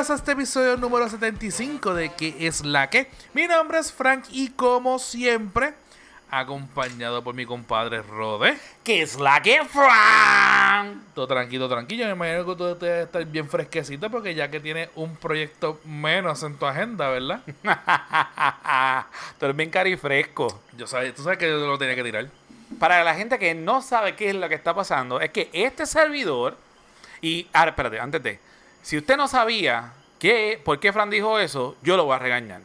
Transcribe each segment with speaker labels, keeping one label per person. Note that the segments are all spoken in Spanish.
Speaker 1: Bienvenidos a este episodio número 75 de ¿Qué es la que? Mi nombre es Frank y como siempre, acompañado por mi compadre Rode.
Speaker 2: ¿Qué es la que Frank?
Speaker 1: Todo tranquilo, tranquilo. Me imagino que tú debes estar bien fresquecito porque ya que tienes un proyecto menos en tu agenda, ¿verdad?
Speaker 2: Tú eres bien cari fresco.
Speaker 1: Yo sabes, tú sabes que yo lo tenía que tirar.
Speaker 2: Para la gente que no sabe qué es lo que está pasando, es que este servidor. Y ahora, espérate, antes de. Si usted no sabía qué, por qué Fran dijo eso, yo lo voy a regañar.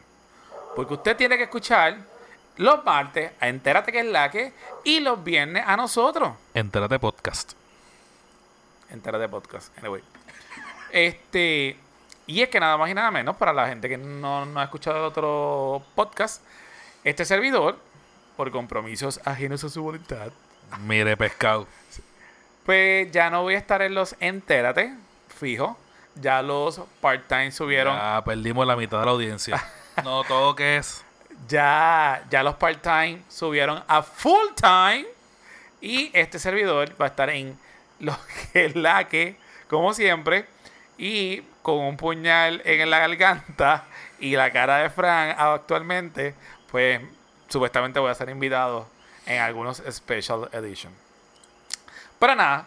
Speaker 2: Porque usted tiene que escuchar los martes a Entérate que es la que y los viernes a nosotros.
Speaker 1: Entérate podcast.
Speaker 2: Entérate podcast. Anyway. Este. Y es que nada más y nada menos, para la gente que no, no ha escuchado otro podcast, este servidor, por compromisos ajenos a su voluntad,
Speaker 1: Mire, pescado.
Speaker 2: pues ya no voy a estar en los Entérate, fijo. Ya los part-time subieron.
Speaker 1: Ya perdimos la mitad de la audiencia. No, todo que es.
Speaker 2: Ya, ya los part-time subieron a full-time. Y este servidor va a estar en lo que es la que, como siempre. Y con un puñal en la garganta y la cara de Fran actualmente, pues supuestamente voy a ser invitado en algunos special edition. Pero nada,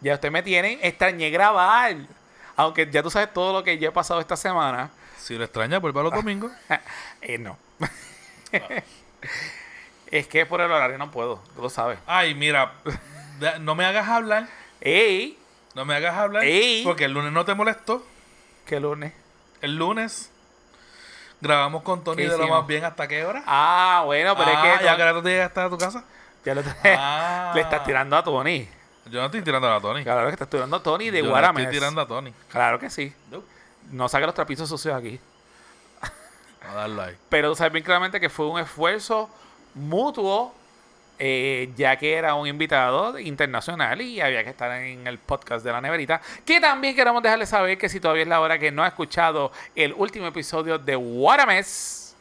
Speaker 2: ya ustedes me tienen, extrañé grabar. Aunque ya tú sabes todo lo que yo he pasado esta semana.
Speaker 1: Si lo extraña, vuelva los domingos.
Speaker 2: Eh, no. es que por el horario no puedo, tú lo sabes.
Speaker 1: Ay, mira, no me hagas hablar.
Speaker 2: ¡Ey!
Speaker 1: No me hagas hablar.
Speaker 2: Ey.
Speaker 1: Porque el lunes no te molestó.
Speaker 2: ¿Qué lunes?
Speaker 1: El lunes grabamos con Tony
Speaker 2: ¿Qué
Speaker 1: de lo más bien hasta qué hora.
Speaker 2: Ah, bueno, pero
Speaker 1: Ah,
Speaker 2: es que.
Speaker 1: ya que ahora tú llegaste a tu casa.
Speaker 2: ya lo-
Speaker 1: Ah.
Speaker 2: le estás tirando a Tony.
Speaker 1: Yo no estoy tirando a Tony.
Speaker 2: Claro que estás tirando a Tony de
Speaker 1: Yo no estoy tirando a Tony.
Speaker 2: Claro que sí. No saque los trapitos sucios aquí.
Speaker 1: A darle ahí.
Speaker 2: Pero tú sabes bien claramente que fue un esfuerzo mutuo, eh, ya que era un invitado internacional y había que estar en el podcast de la neverita. Que también queremos dejarles saber que si todavía es la hora que no ha escuchado el último episodio de Guarames,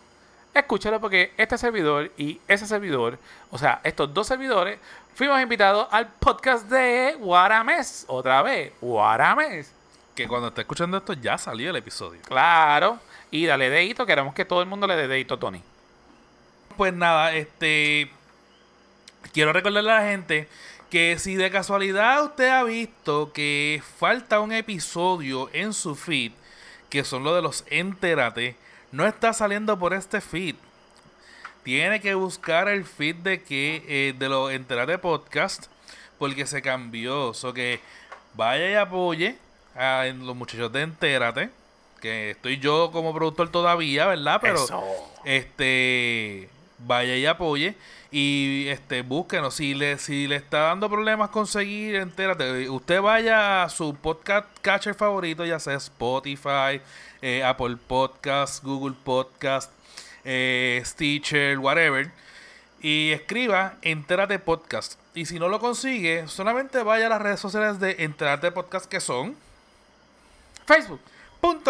Speaker 2: escúchalo porque este servidor y ese servidor, o sea, estos dos servidores, fuimos invitados al podcast de Guarames. Otra vez, Guarames.
Speaker 1: Que cuando esté escuchando esto ya salió el episodio.
Speaker 2: Claro. Y dale dedito, queremos que todo el mundo le dé dedito a Tony.
Speaker 1: Pues nada, este. Quiero recordarle a la gente que si de casualidad usted ha visto que falta un episodio en su feed, que son los de los Entérate, no está saliendo por este feed. Tiene que buscar el feed de que eh, de los Entérate Podcast, porque se cambió. So que vaya y apoye a los muchachos de Entérate, que estoy yo como productor todavía, ¿verdad? Pero
Speaker 2: Eso.
Speaker 1: este vaya y apoye y este búsquenos si le si le está dando problemas conseguir entérate usted vaya a su podcast catcher favorito ya sea Spotify eh, Apple Podcast Google Podcast eh, Stitcher whatever y escriba entérate podcast y si no lo consigue solamente vaya a las redes sociales de entérate podcast que son
Speaker 2: Facebook,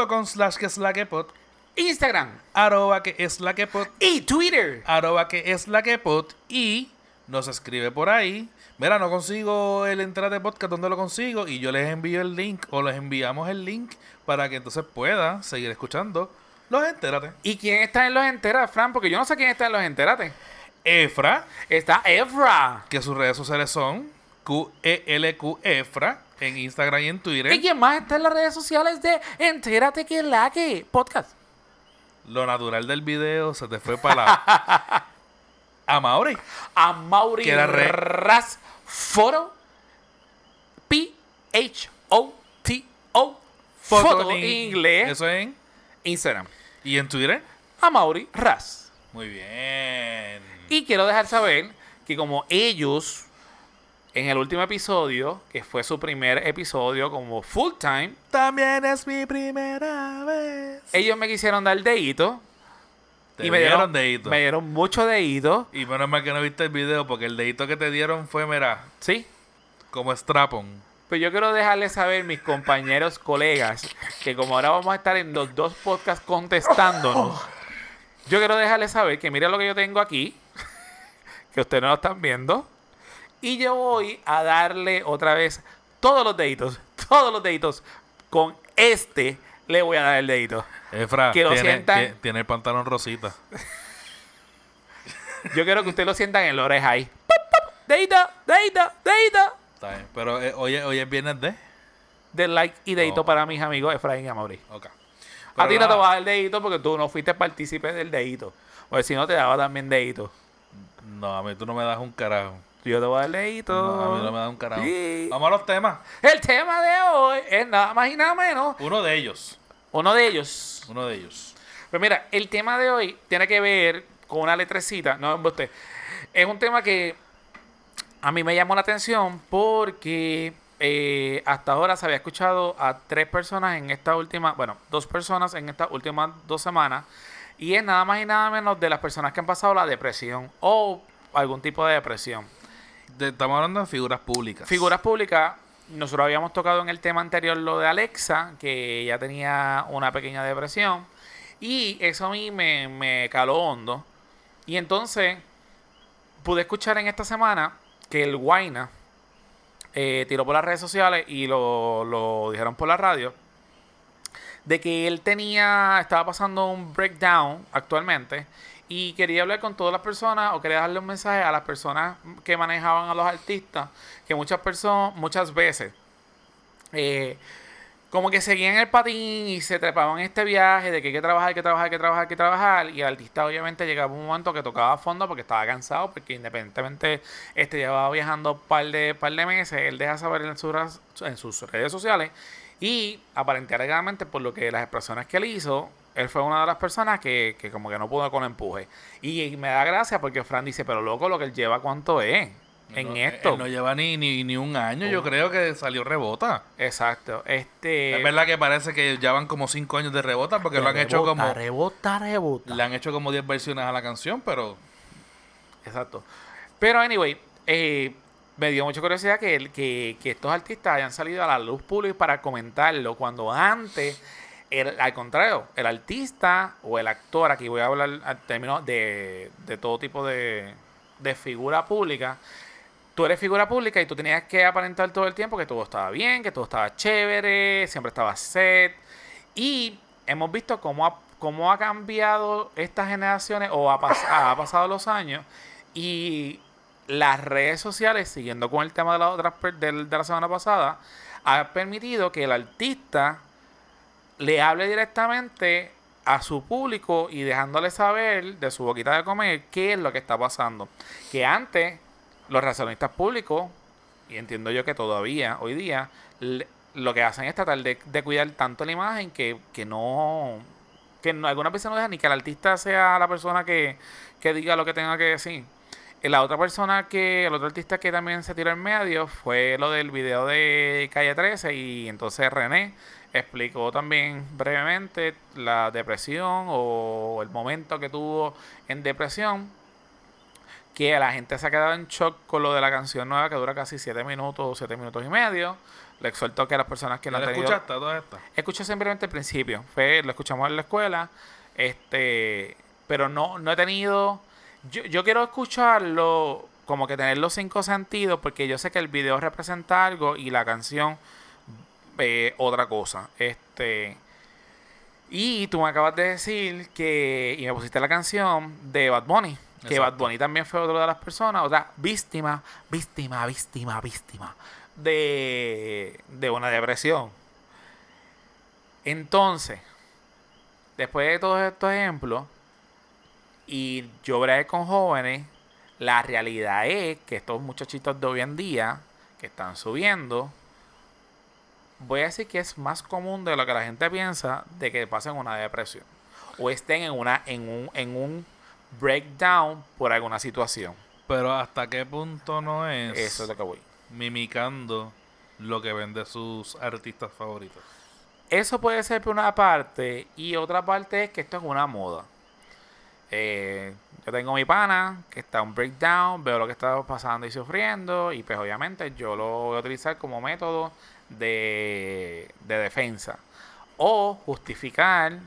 Speaker 1: .com slash que es la que pod
Speaker 2: Instagram
Speaker 1: arroba que es la que pod
Speaker 2: y Twitter.
Speaker 1: arroba que es la que pod y nos escribe por ahí. Mira, no consigo el entrada de podcast, ¿dónde lo consigo? Y yo les envío el link o les enviamos el link para que entonces pueda seguir escuchando los entérate.
Speaker 2: ¿Y quién está en los enteras, Fran? Porque yo no sé quién está en los enteras.
Speaker 1: Efra,
Speaker 2: Está Efra.
Speaker 1: que sus redes sociales son QELQ Efra en Instagram y en Twitter.
Speaker 2: ¿Y quién más está en las redes sociales de Entérate que es la que podcast?
Speaker 1: Lo natural del video se te fue para la... A Mauri.
Speaker 2: A Mauri
Speaker 1: Que era re-
Speaker 2: Ras Photo P H O T O Foto en inglés.
Speaker 1: Eso en...
Speaker 2: Instagram.
Speaker 1: ¿Y en Twitter?
Speaker 2: A Mauri Ras.
Speaker 1: Muy bien.
Speaker 2: Y quiero dejar saber que como ellos, en el último episodio, que fue su primer episodio como full time,
Speaker 1: También es mi primera vez.
Speaker 2: ellos me quisieron dar dedito.
Speaker 1: Te
Speaker 2: y me
Speaker 1: dieron dedito.
Speaker 2: me dieron mucho dedito.
Speaker 1: Y menos mal que no viste el video porque el dedito que te dieron fue, mira,
Speaker 2: Sí.
Speaker 1: como strapon.
Speaker 2: Pues yo quiero dejarles saber, mis compañeros, colegas, que como ahora vamos a estar en los dos podcasts contestándonos, yo quiero dejarles saber que miren lo que yo tengo aquí, que ustedes no lo están viendo, y yo voy a darle otra vez todos los deditos, todos los deditos con este le voy a dar el dedito.
Speaker 1: Efra,
Speaker 2: Que lo
Speaker 1: tiene,
Speaker 2: sientan.
Speaker 1: tie- tiene el pantalón rosita.
Speaker 2: Yo quiero que ustedes lo sientan en la oreja ahí. Pop, pop, Dedito, dedito, dedito.
Speaker 1: Está bien. Pero eh, hoy, es- hoy es viernes de.
Speaker 2: De like y dedito
Speaker 1: Oh.
Speaker 2: para mis amigos Efraín y Amaury.
Speaker 1: Ok.
Speaker 2: A
Speaker 1: Pero
Speaker 2: ti no te
Speaker 1: nada,
Speaker 2: va a dar el dedito porque tú no fuiste partícipe del dedito. Porque si no te daba también dedito.
Speaker 1: No, a mí tú no me das un carajo.
Speaker 2: Yo te voy a dar dedito.
Speaker 1: No, a mí no me das un carajo.
Speaker 2: Sí.
Speaker 1: Vamos a los temas.
Speaker 2: El tema de hoy es nada más y nada menos.
Speaker 1: Uno de ellos.
Speaker 2: Uno de ellos.
Speaker 1: Uno de ellos.
Speaker 2: Pues mira, el tema de hoy tiene que ver con una letrecita. No, usted. Es un tema que a mí me llamó la atención porque eh, hasta ahora se había escuchado a tres personas en esta última, bueno, dos personas en estas últimas dos semanas. Y es nada más y nada menos de las personas que han pasado la depresión o algún tipo de depresión.
Speaker 1: De- estamos hablando de figuras públicas.
Speaker 2: Figuras públicas, nosotros habíamos tocado en el tema anterior lo de Alexa, que ella tenía una pequeña depresión. Y eso a mí me, me caló hondo. Y entonces pude escuchar en esta semana que el Guaina eh, tiró por las redes sociales y lo, lo dijeron por la radio. De que él tenía, estaba pasando un breakdown actualmente y quería hablar con todas las personas o quería darle un mensaje a las personas que manejaban a los artistas que muchas personas muchas veces eh, como que seguían el patín y se trepaban este viaje de que hay que trabajar, que trabajar, que trabajar, que trabajar. Y el artista obviamente llegaba un momento que tocaba a fondo porque estaba cansado, porque independientemente este llevaba viajando un par de, par de meses, él deja saber en sus, redes sociales. Y aparentemente por lo que las expresiones que él hizo, él fue una de las personas que, que como que no pudo con empuje. Y me da gracia porque Fran dice, pero loco, lo que él lleva, ¿cuánto es? En
Speaker 1: No,
Speaker 2: esto.
Speaker 1: él no lleva ni, ni, ni un año. Yo
Speaker 2: Oh.
Speaker 1: creo que salió rebota.
Speaker 2: Exacto. Este.
Speaker 1: es verdad que parece que llevan como cinco años de rebota porque lo han hecho como.
Speaker 2: Rebota, rebota.
Speaker 1: Le han hecho como 10 versiones a la canción, pero.
Speaker 2: Exacto. Pero, anyway, eh, me dio mucha curiosidad que, que, que estos artistas hayan salido a la luz pública para comentarlo cuando antes, el- al contrario, el artista o el actor, aquí voy a hablar al término de, de todo tipo de, de figura pública, tú eres figura pública y tú tenías que aparentar todo el tiempo que todo estaba bien, que todo estaba chévere, siempre estaba set. Y hemos visto cómo ha, cómo ha cambiado estas generaciones o ha, pas- ha pasado los años y las redes sociales, siguiendo con el tema de la, otra, del- de la semana pasada, ha permitido que el artista le hable directamente a su público y dejándole saber de su boquita de comer qué es lo que está pasando. Que antes los relacionistas públicos, y entiendo yo que todavía, hoy día, lo que hacen es tratar de, cuidar tanto la imagen que, que no... Que no, algunas veces no dejan ni que el artista sea la persona que, que diga lo que tenga que decir. La otra persona que, el otro artista que también se tiró en medio fue lo del video de Calle 13 y entonces René explicó también brevemente la depresión o el momento que tuvo en depresión que la gente se ha quedado en shock con lo de la canción nueva que dura casi 7 minutos o 7 minutos y medio. Le exhorto que las personas que
Speaker 1: ¿La
Speaker 2: no han tenido...
Speaker 1: escuchaste toda esta?
Speaker 2: Escuché simplemente el principio. Fue, lo escuchamos en la escuela. Este, pero no, no he tenido. Yo, yo quiero escucharlo, como que tener los cinco sentidos, porque yo sé que el video representa algo y la canción eh, otra cosa. Este. Y tú me acabas de decir que. Y me pusiste la canción de Bad Bunny. Que Bad. Bunny también fue otra de las personas, otra víctima, víctima, víctima, víctima de, de una depresión. Entonces, después de todos estos ejemplos, y yo bregué con jóvenes, la realidad es que estos muchachitos de hoy en día, que están subiendo, voy a decir que es más común de lo que la gente piensa de que pasen una depresión. O estén en una, en un, en un breakdown por alguna situación.
Speaker 1: Pero hasta qué punto no es
Speaker 2: Eso es lo que voy.
Speaker 1: mimicando lo que ven de sus artistas favoritos.
Speaker 2: Eso puede ser por una parte y otra parte es que esto es una moda. Eh, yo tengo mi pana que está en un breakdown, veo lo que está pasando y sufriendo y pues obviamente yo lo voy a utilizar como método de, de defensa o justificar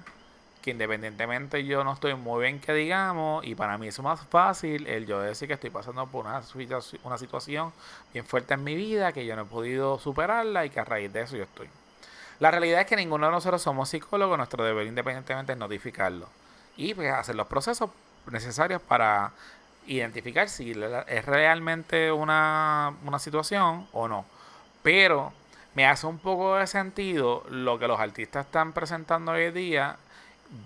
Speaker 2: independientemente yo no estoy muy bien que digamos y para mí es más fácil el yo decir que estoy pasando por una, una situación bien fuerte en mi vida que yo no he podido superarla y que a raíz de eso yo estoy. La realidad es que ninguno de nosotros somos psicólogos, nuestro deber independientemente es notificarlo y pues, hacer los procesos necesarios para identificar si es realmente una, una situación o no. Pero me hace un poco de sentido lo que los artistas están presentando hoy día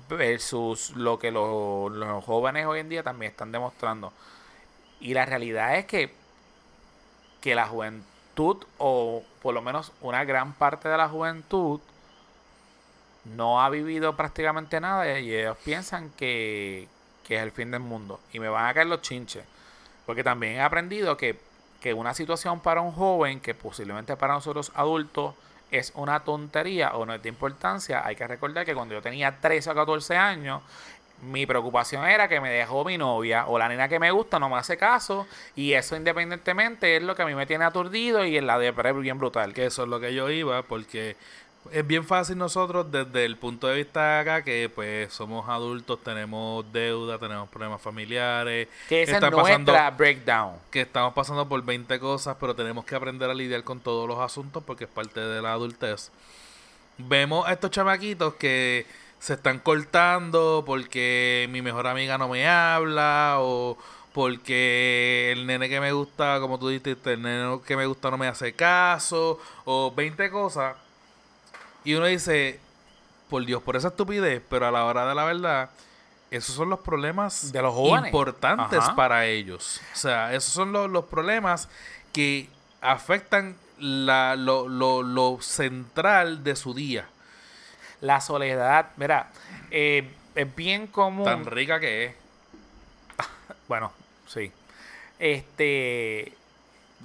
Speaker 2: versus lo que los, los jóvenes hoy en día también están demostrando. Y la realidad es que, que la juventud, o por lo menos una gran parte de la juventud, no ha vivido prácticamente nada y ellos piensan que, que es el fin del mundo. Y me van a caer los chinches. Porque también he aprendido que, que una situación para un joven, que posiblemente para nosotros adultos es una tontería o no es de importancia, hay que recordar que cuando yo tenía 13 o 14 años, mi preocupación era que me dejó mi novia o la nena que me gusta no me hace caso y eso independientemente es lo que a mí me tiene aturdido y es la de bien brutal.
Speaker 1: Que eso es lo que yo iba porque es bien fácil nosotros desde el punto de vista de acá que pues somos adultos, tenemos deuda, tenemos problemas familiares.
Speaker 2: Que esa es nuestra breakdown.
Speaker 1: Que estamos pasando por 20 cosas, pero tenemos que aprender a lidiar con todos los asuntos porque es parte de la adultez. Vemos a estos chamaquitos que se están cortando porque mi mejor amiga no me habla o porque el nene que me gusta, como tú dijiste, el nene que me gusta no me hace caso o 20 cosas y uno dice, por Dios, por esa estupidez, pero a la hora de la verdad, esos son los problemas
Speaker 2: de los
Speaker 1: importantes para ellos. O sea, esos son los, problemas que afectan la, lo, lo, lo, central de su día.
Speaker 2: La soledad, mira, eh, es bien común.
Speaker 1: Tan rica que es.
Speaker 2: bueno, sí. Este.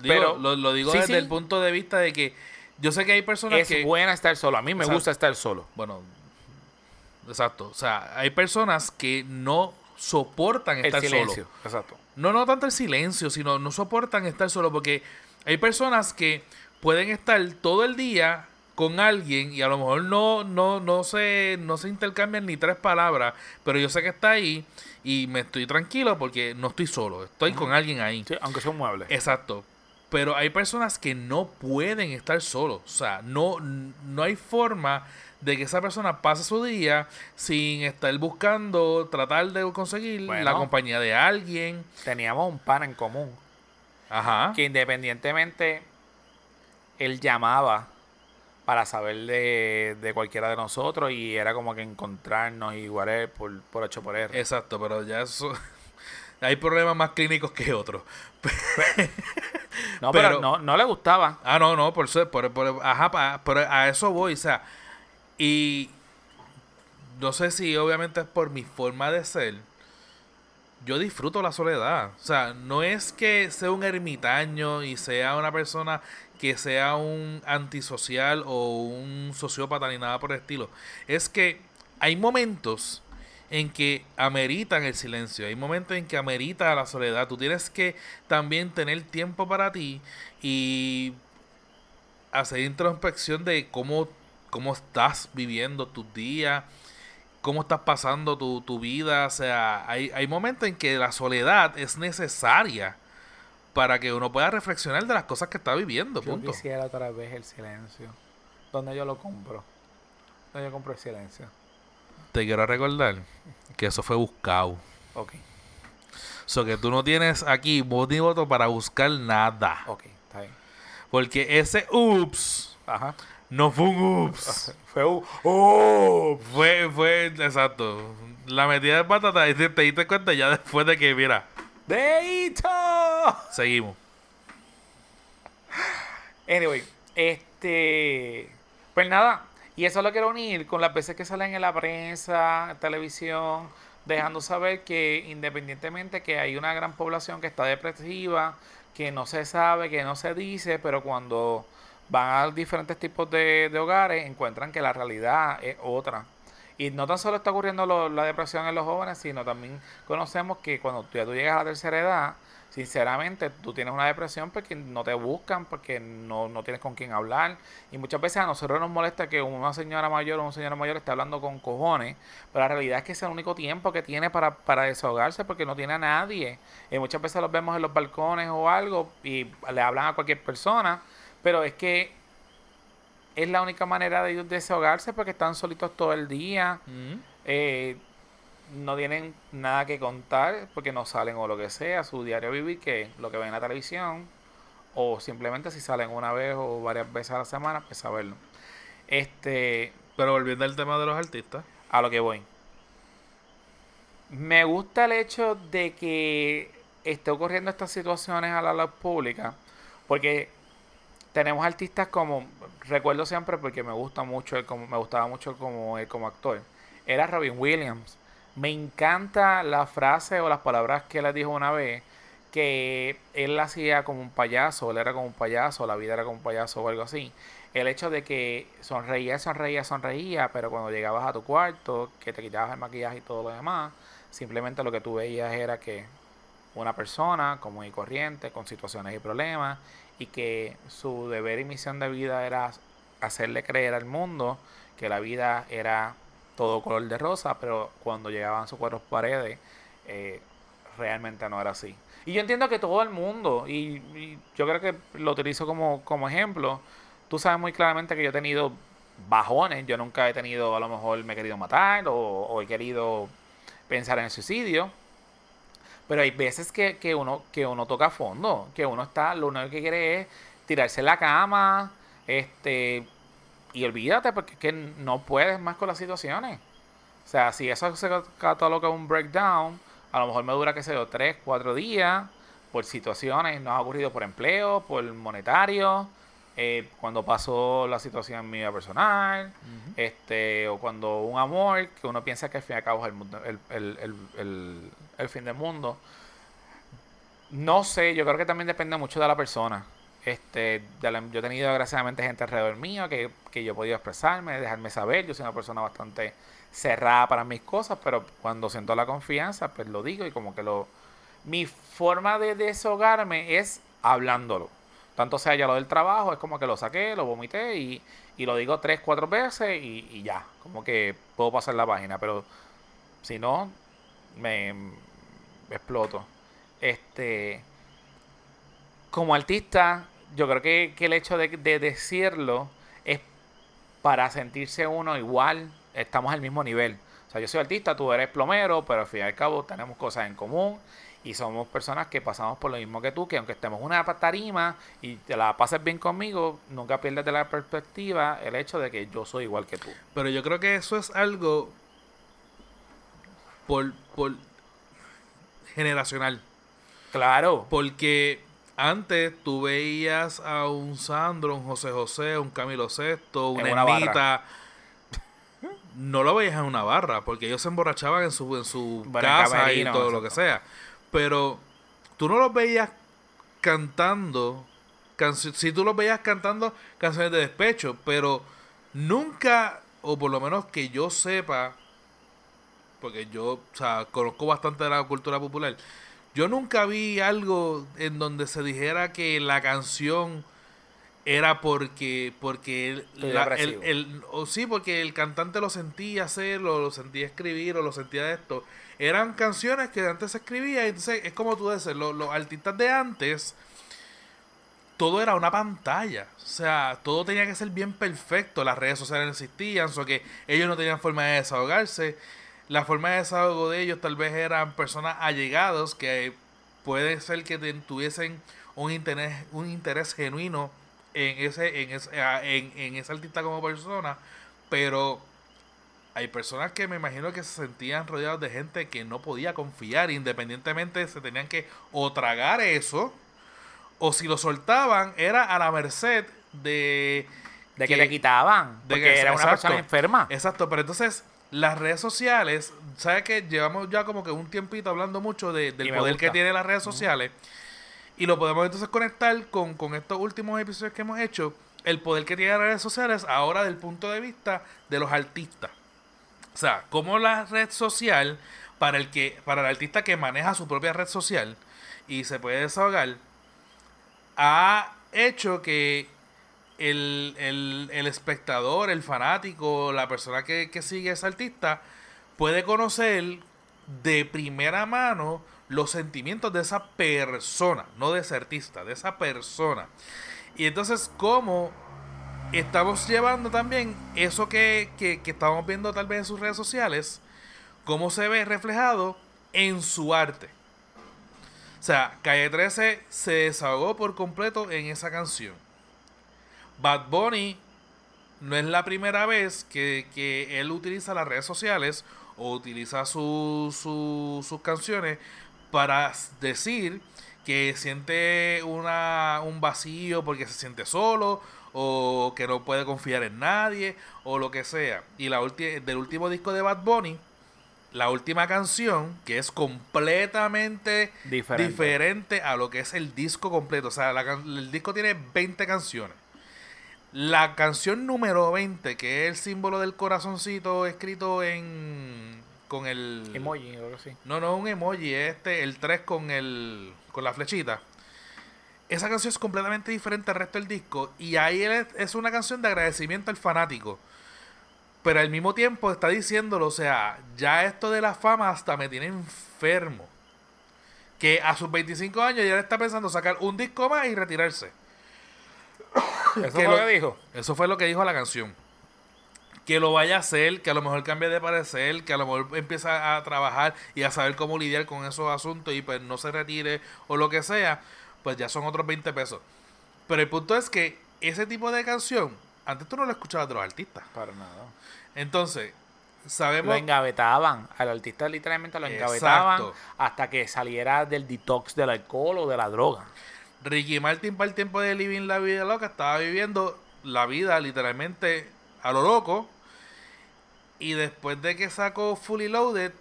Speaker 1: pero lo, digo desde el punto de vista de que yo sé que hay personas
Speaker 2: es
Speaker 1: que...
Speaker 2: Es buena estar solo. A mí me gusta estar solo.
Speaker 1: Bueno, exacto. O sea, hay personas que no soportan estar
Speaker 2: el silencio.
Speaker 1: solo.
Speaker 2: Exacto.
Speaker 1: No, no tanto el silencio, sino no soportan estar solo porque hay personas que pueden estar todo el día con alguien y a lo mejor no, no, no, se, no se intercambian ni tres palabras, pero yo sé que está ahí y me estoy tranquilo porque no estoy solo, estoy con alguien ahí.
Speaker 2: Sí, aunque sea un mueble.
Speaker 1: Exacto. Pero hay personas que no pueden estar solos. O sea, no, no hay forma de que esa persona pase su día sin estar buscando, tratar de conseguir la compañía de alguien.
Speaker 2: Teníamos un pan en común.
Speaker 1: Ajá.
Speaker 2: Que independientemente él llamaba para saber de, de, cualquiera de nosotros y era como que encontrarnos y whatever por, por hecho por él.
Speaker 1: Exacto, pero ya eso hay problemas más clínicos que otros.
Speaker 2: no, pero, no, no le gustaba.
Speaker 1: Ah, no, no, por, por, por ajá, pero a eso voy, o sea, y no sé si obviamente es por mi forma de ser. Yo disfruto la soledad. O sea, no es que sea un ermitaño y sea una persona que sea un antisocial o un sociópata ni nada por el estilo. Es que hay momentos en que ameritan el silencio, hay momentos en que amerita la soledad. Tú tienes que también tener tiempo para ti y hacer introspección de cómo, cómo estás viviendo tus días, cómo estás pasando tu, tu vida. O sea, hay, hay momentos en que la soledad es necesaria para que uno pueda reflexionar de las cosas que está viviendo.
Speaker 2: Yo quisiera otra vez el silencio. ¿Dónde yo lo compro? ¿Dónde yo compro el silencio?
Speaker 1: Te quiero recordar que eso fue buscado.
Speaker 2: Ok.
Speaker 1: So que tú no tienes aquí motivo para buscar nada.
Speaker 2: Ok, está bien.
Speaker 1: Porque ese ups
Speaker 2: Ajá.
Speaker 1: no fue un ups.
Speaker 2: fue un oh,
Speaker 1: fue, fue, exacto. La metida de patata y te, te diste cuenta ya después de que, mira.
Speaker 2: ¡Deito!
Speaker 1: Seguimos.
Speaker 2: Anyway, este. Pues nada, y eso lo quiero unir con las veces que salen en la prensa, televisión, dejando saber que independientemente que hay una gran población que está depresiva, que no se sabe, que no se dice, pero cuando van a diferentes tipos de, hogares encuentran que la realidad es otra. Y no tan solo está ocurriendo la depresión en los jóvenes, sino también conocemos que cuando ya tú llegas a la tercera edad, sinceramente, tú tienes una depresión porque no te buscan, porque no, no tienes con quién hablar. Y muchas veces a nosotros nos molesta que una señora mayor o un señor mayor esté hablando con cojones, pero la realidad es que es el único tiempo que tiene para, para desahogarse porque no tiene a nadie. Y muchas veces los vemos en los balcones o algo y le hablan a cualquier persona, pero es que es la única manera de ellos desahogarse porque están solitos todo el día.
Speaker 1: Mm.
Speaker 2: eh, no tienen nada que contar porque no salen o lo que sea, su diario vivir, que lo que ven en la televisión, o simplemente si salen una vez o varias veces a la semana, pues saberlo. Este,
Speaker 1: Pero volviendo al tema de los artistas.
Speaker 2: a lo que voy. Me gusta el hecho de que esté ocurriendo estas situaciones a la luz pública, porque tenemos artistas como, recuerdo siempre porque me gusta mucho como, me gustaba mucho como él como actor, era Robin Williams. Me encanta la frase o las palabras que él dijo una vez, que él hacía como un payaso, él era como un payaso, la vida era como un payaso o algo así. El hecho de que sonreía, sonreía, sonreía, pero cuando llegabas a tu cuarto, que te quitabas el maquillaje y todo lo demás, simplemente lo que tú veías era que una persona común y corriente, con situaciones y problemas, y que su deber y misión de vida era hacerle creer al mundo que la vida era todo color de rosa, pero cuando llegaban sus cuatro paredes, eh, realmente no era así. Y yo entiendo que todo el mundo, y, yo creo que lo utilizo como, como ejemplo, tú sabes muy claramente que yo he tenido bajones, yo nunca he tenido, a lo mejor me he querido matar o, o he querido pensar en el suicidio. Pero hay veces que, que uno, que uno toca fondo, que uno está, lo único que quiere es tirarse en la cama, este, y olvídate, porque es que no puedes más con las situaciones. O sea, si eso se cataloga un breakdown, a lo mejor me dura, qué sé yo, tres, cuatro días, por situaciones, no ha ocurrido por empleo, por monetario, eh, cuando pasó la situación en mi vida personal, este, o cuando un amor, que uno piensa que al fin y al cabo es el, mundo- el, el- el- el- el fin del mundo. No sé, yo creo que también depende mucho de la persona. Este, yo he tenido desgraciadamente gente alrededor mío que, que yo he podido expresarme, dejarme saber. Yo soy una persona bastante cerrada para mis cosas, pero cuando siento la confianza, pues lo digo y como que lo... Mi forma de deshogarme es hablándolo. Tanto sea ya lo del trabajo, es como que lo saqué, lo vomité y, y lo digo tres, cuatro veces y, y ya. Como que puedo pasar la página, pero si no, me, me exploto. Este, como artista, yo creo que, que el hecho de, de decirlo es para sentirse uno igual, estamos al mismo nivel. O sea, yo soy artista, tú eres plomero, pero al fin y al cabo tenemos cosas en común y somos personas que pasamos por lo mismo que tú, que aunque estemos una tarima y te la pases bien conmigo, nunca pierdes de la perspectiva el hecho de que yo soy igual que tú.
Speaker 1: Pero yo creo que eso es algo por, por generacional.
Speaker 2: Claro.
Speaker 1: Porque antes tú veías a un Sandro, un José José, un Camilo Sesto, una,
Speaker 2: una.
Speaker 1: Ernita. No lo veías en una barra, porque ellos se emborrachaban en su, en su
Speaker 2: Bueno,
Speaker 1: casa y todo lo que sea. Pero tú no los veías cantando. Si tú los veías cantando canciones de despecho, pero nunca, o por lo menos que yo sepa, porque yo o sea, conozco bastante de la cultura popular, yo nunca vi algo en donde se dijera que la canción era porque porque el,
Speaker 2: Estoy
Speaker 1: la-
Speaker 2: depresivo.
Speaker 1: el- el- o sí porque el cantante lo sentía hacerlo lo sentía escribir o lo sentía de esto eran canciones que antes se escribía y entonces es como tú dices lo- los artistas de antes todo era una pantalla. O sea, todo tenía que ser bien perfecto. Las redes sociales no existían, o que ellos no tenían forma de desahogarse. La forma de desahogo de ellos tal vez eran personas allegados que puede ser que tuviesen un interés, un interés genuino en ese, en ese, a- en, en ese artista como persona, pero hay personas que me imagino que se sentían rodeados de gente que no podía confiar, independientemente se tenían que o tragar eso, o si lo soltaban, era a la merced de...
Speaker 2: De que, te quitaban.
Speaker 1: de
Speaker 2: porque
Speaker 1: que-
Speaker 2: era una
Speaker 1: exacto.
Speaker 2: persona enferma.
Speaker 1: Exacto, pero entonces las redes sociales, ¿sabes que Llevamos ya como que un tiempito hablando mucho de- del poder
Speaker 2: gusta.
Speaker 1: que tienen las redes sociales y lo podemos entonces conectar con, con estos últimos episodios que hemos hecho, el poder que tienen las redes sociales ahora del punto de vista de los artistas. O sea, como la red social, para el que, para el artista que maneja su propia red social y se puede desahogar, ha hecho que el, el- el espectador, el fanático, la persona que, que sigue a ese artista, puede conocer de primera mano los sentimientos de esa persona, no de ese artista, de esa persona. Y entonces, como estamos llevando también eso que, que, que estamos viendo tal vez en sus redes sociales, cómo se ve reflejado en su arte. O sea, Calle 13 se desahogó por completo en esa canción. Bad Bunny no es la primera vez que, que él utiliza las redes sociales o utiliza su- su- sus canciones para decir que siente una, un vacío porque se siente solo o que no puede confiar en nadie o lo que sea. Y la del último disco de Bad Bunny, la última canción, que es completamente
Speaker 2: Diferente.
Speaker 1: diferente a lo que es el disco completo. O sea, la el disco tiene 20 canciones. La canción número 20, que es el símbolo del corazoncito escrito en con el
Speaker 2: Emoji o algo así.
Speaker 1: no, no un emoji, es este, el 3 con el con la flechita. Esa canción es completamente diferente al resto del disco y ahí es una canción de agradecimiento al fanático. Pero al mismo tiempo está diciéndolo, o sea, ya esto de la fama hasta me tiene enfermo. Que a sus 25 años ya le está pensando sacar un disco más y retirarse.
Speaker 2: ¿Eso
Speaker 1: Que
Speaker 2: fue
Speaker 1: lo-
Speaker 2: lo que dijo?
Speaker 1: Eso fue lo que dijo la canción. Que lo vaya a hacer, que a lo mejor cambie de parecer, que a lo mejor empieza a trabajar y a saber cómo lidiar con esos asuntos y pues no se retire o lo que sea, pues ya son otros 20 pesos. Pero el punto es que ese tipo de canción, antes tú no lo escuchabas de los artistas.
Speaker 2: Para nada.
Speaker 1: Entonces,
Speaker 2: Lo
Speaker 1: sabemos...
Speaker 2: engavetaban. Al artista literalmente lo engavetaban
Speaker 1: Exacto.
Speaker 2: hasta que saliera del detox del alcohol o de la droga.
Speaker 1: Ricky Martin para el tiempo de Living la Vida Loca estaba viviendo la vida literalmente a lo loco. Y después de que sacó Fully Loaded,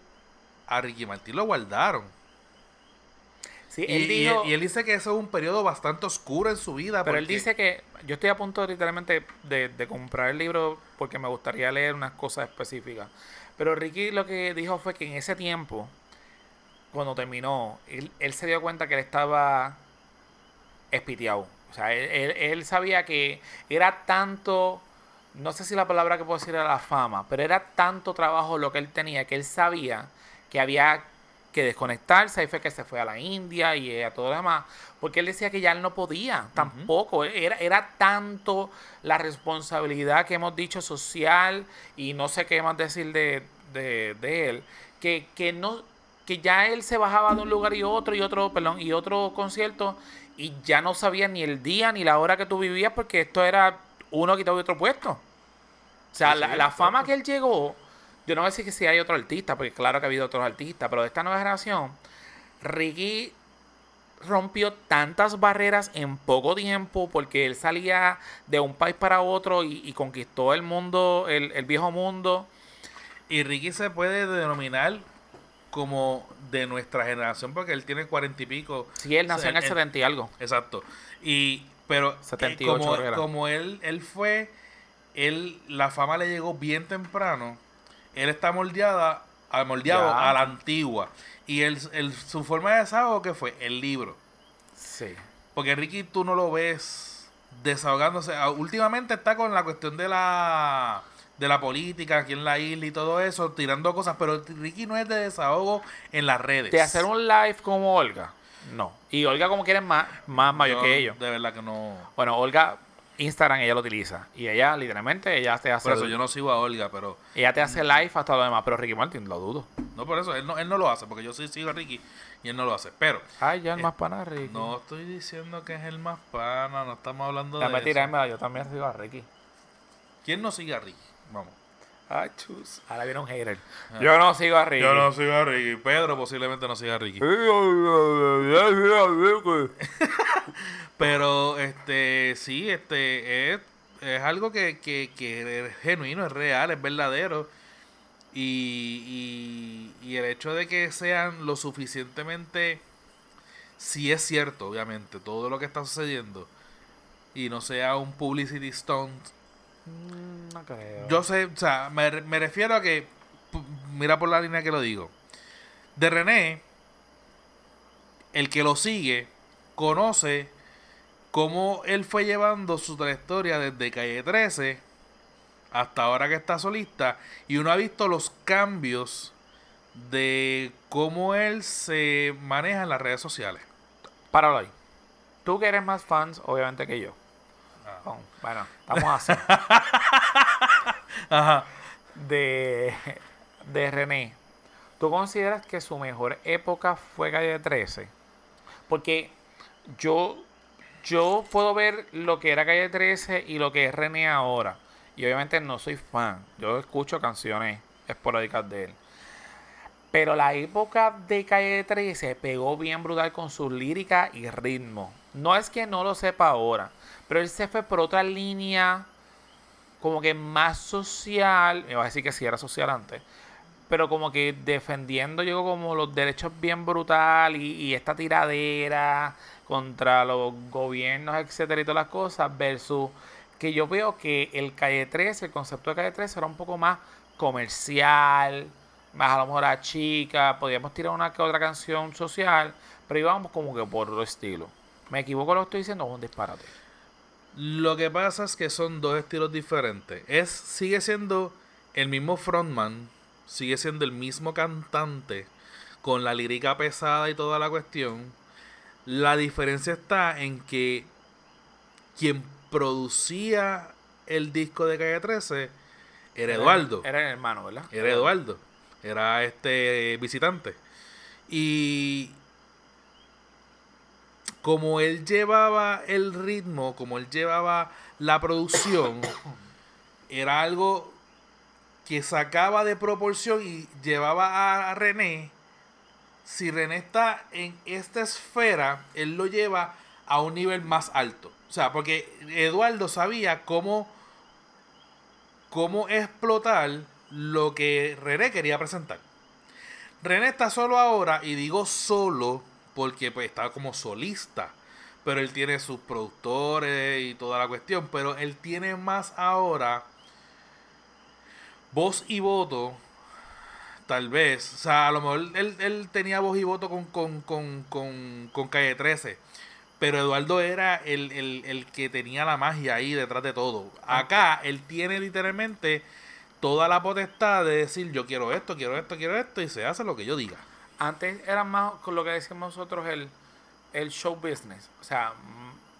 Speaker 1: a Ricky Martin lo guardaron.
Speaker 2: Sí,
Speaker 1: Y,
Speaker 2: él
Speaker 1: y-
Speaker 2: dijo,
Speaker 1: y él dice que eso es un periodo bastante oscuro en su vida.
Speaker 2: pero él dice que yo estoy a punto literalmente de, de comprar el libro porque me gustaría leer unas cosas específicas. Pero Ricky lo que dijo fue que en ese tiempo, cuando terminó, él, él se dio cuenta que él estaba espiteado. O sea, él, él- él sabía que era tanto, no sé si la palabra que puedo decir era la fama, pero era tanto trabajo lo que él tenía que él sabía que había que desconectarse. Ahí fue que se fue a la India y a todo lo demás. Porque él decía que ya él no podía, tampoco. Era, era tanto la responsabilidad que hemos dicho social y no sé qué más decir de, de, de él, que, que no que ya él se bajaba de un lugar y otro y otro, perdón, y otro concierto y ya no sabía ni el día ni la hora que tú vivías porque esto era uno quitado de otro puesto. O sea,
Speaker 1: Sí,
Speaker 2: la,
Speaker 1: sí,
Speaker 2: la fama que él llegó, yo no voy a decir que si hay otro artista, porque claro que ha habido otros artistas, pero de esta nueva generación, Ricky rompió tantas barreras en poco tiempo porque él salía de un país para otro y, y conquistó el mundo, el, el viejo mundo.
Speaker 1: Y Ricky se puede denominar como de nuestra generación porque él tiene cuarenta y pico.
Speaker 2: Sí, él nació en el
Speaker 1: Eh,
Speaker 2: 70 y algo.
Speaker 1: Exacto. Y pero eh,
Speaker 2: 78
Speaker 1: como,
Speaker 2: era.
Speaker 1: como él él fue él la fama le llegó bien temprano. Él está moldeada a- moldeado
Speaker 2: Ya.
Speaker 1: a la antigua y él, él- su forma de desahogo que fue el libro.
Speaker 2: Sí.
Speaker 1: Porque Ricky tú no lo ves desahogándose. Ah, Últimamente está con la cuestión de la de la política aquí en la isla y todo eso, tirando cosas, pero Ricky no es de desahogo en las redes.
Speaker 2: De hacer un live como Olga. No. Y Olga como quieren más, más mayor
Speaker 1: Yo,
Speaker 2: que ellos.
Speaker 1: De verdad que no.
Speaker 2: Bueno, Olga, Instagram ella lo utiliza. Y ella literalmente, ella te hace,
Speaker 1: Por eso yo no sigo a Olga, pero
Speaker 2: ella te hace live hasta lo demás. Pero Ricky Martin, lo dudo.
Speaker 1: no por eso, él no, él no lo hace, porque yo sí sigo a Ricky y él no lo hace. Pero
Speaker 2: Ay, ya es
Speaker 1: Eh,
Speaker 2: más pana Ricky.
Speaker 1: no estoy diciendo que es el más pana, no estamos hablando de
Speaker 2: Déjame
Speaker 1: eso.
Speaker 2: tirarme, yo también sigo a Ricky.
Speaker 1: ¿Quién no sigue a Ricky? Vamos.
Speaker 2: Ay, chus. Ahora viene un hater. Yo no sigo a Ricky.
Speaker 1: Yo no sigo a Ricky. Pedro posiblemente no siga a Ricky. Pero este sí, este es, es algo que, que, que es genuino, es real, es verdadero. Y, y, y el hecho de que sean lo suficientemente, si es cierto, obviamente, todo lo que está sucediendo, y no sea un publicity stunt,
Speaker 2: No creo.
Speaker 1: yo sé, o sea, me, me refiero a que, mira por la línea que lo digo, de René, el que lo sigue, conoce cómo él fue llevando su trayectoria desde Calle 13 hasta ahora que está solista, y uno ha visto los cambios de cómo él se maneja en las redes sociales.
Speaker 2: Páralo ahí. Tú que eres más fans, obviamente, que yo. Bueno, estamos así.
Speaker 1: Ajá.
Speaker 2: de, de René, ¿tú consideras que su mejor época fue Calle 13? Porque yo, yo puedo ver lo que era Calle 13 y lo que es René ahora. Y obviamente no soy fan. Yo escucho canciones esporádicas de él. Pero la época de Calle 13 pegó bien brutal con su lírica y ritmo. No es que no lo sepa ahora, pero él se fue por otra línea como que más social, me va a decir que sí era social antes, pero como que defendiendo yo como los derechos bien brutal y, esta tiradera contra los gobiernos, etcétera y todas las cosas, versus que yo veo que el Calle 13, el concepto de Calle 13 era un poco más comercial, más a lo mejor a chica, podíamos tirar una que otra canción social, pero íbamos como que por otro estilo. Me equivoco lo estoy diciendo, es un disparate.
Speaker 1: Lo que pasa es que son dos estilos diferentes. Es, sigue siendo el mismo frontman, sigue siendo el mismo cantante, con la lírica pesada y toda la cuestión. La diferencia está en que quien producía el disco de Calle 13 era Eduardo.
Speaker 2: Era el hermano, ¿verdad?
Speaker 1: Era Eduardo. Era este visitante. Y como él llevaba el ritmo, como él llevaba la producción, era algo que sacaba de proporción y llevaba a René. Si René está en esta esfera, él lo lleva a un nivel más alto. O sea, porque Eduardo sabía cómo, cómo explotar lo que René quería presentar. René está solo ahora, y digo solo porque pues está como solista. Pero él tiene sus productores y toda la cuestión. Pero él tiene más ahora voz y voto. Tal vez. O sea, a lo mejor él, él tenía voz y voto con, con, con, con, con Calle 13. Pero Eduardo era el, el, el, que tenía la magia ahí detrás de todo. Acá él tiene literalmente toda la potestad de decir yo quiero esto, quiero esto, quiero esto y se hace lo que yo diga.
Speaker 2: Antes era más con lo que decimos nosotros el, el show business. O sea,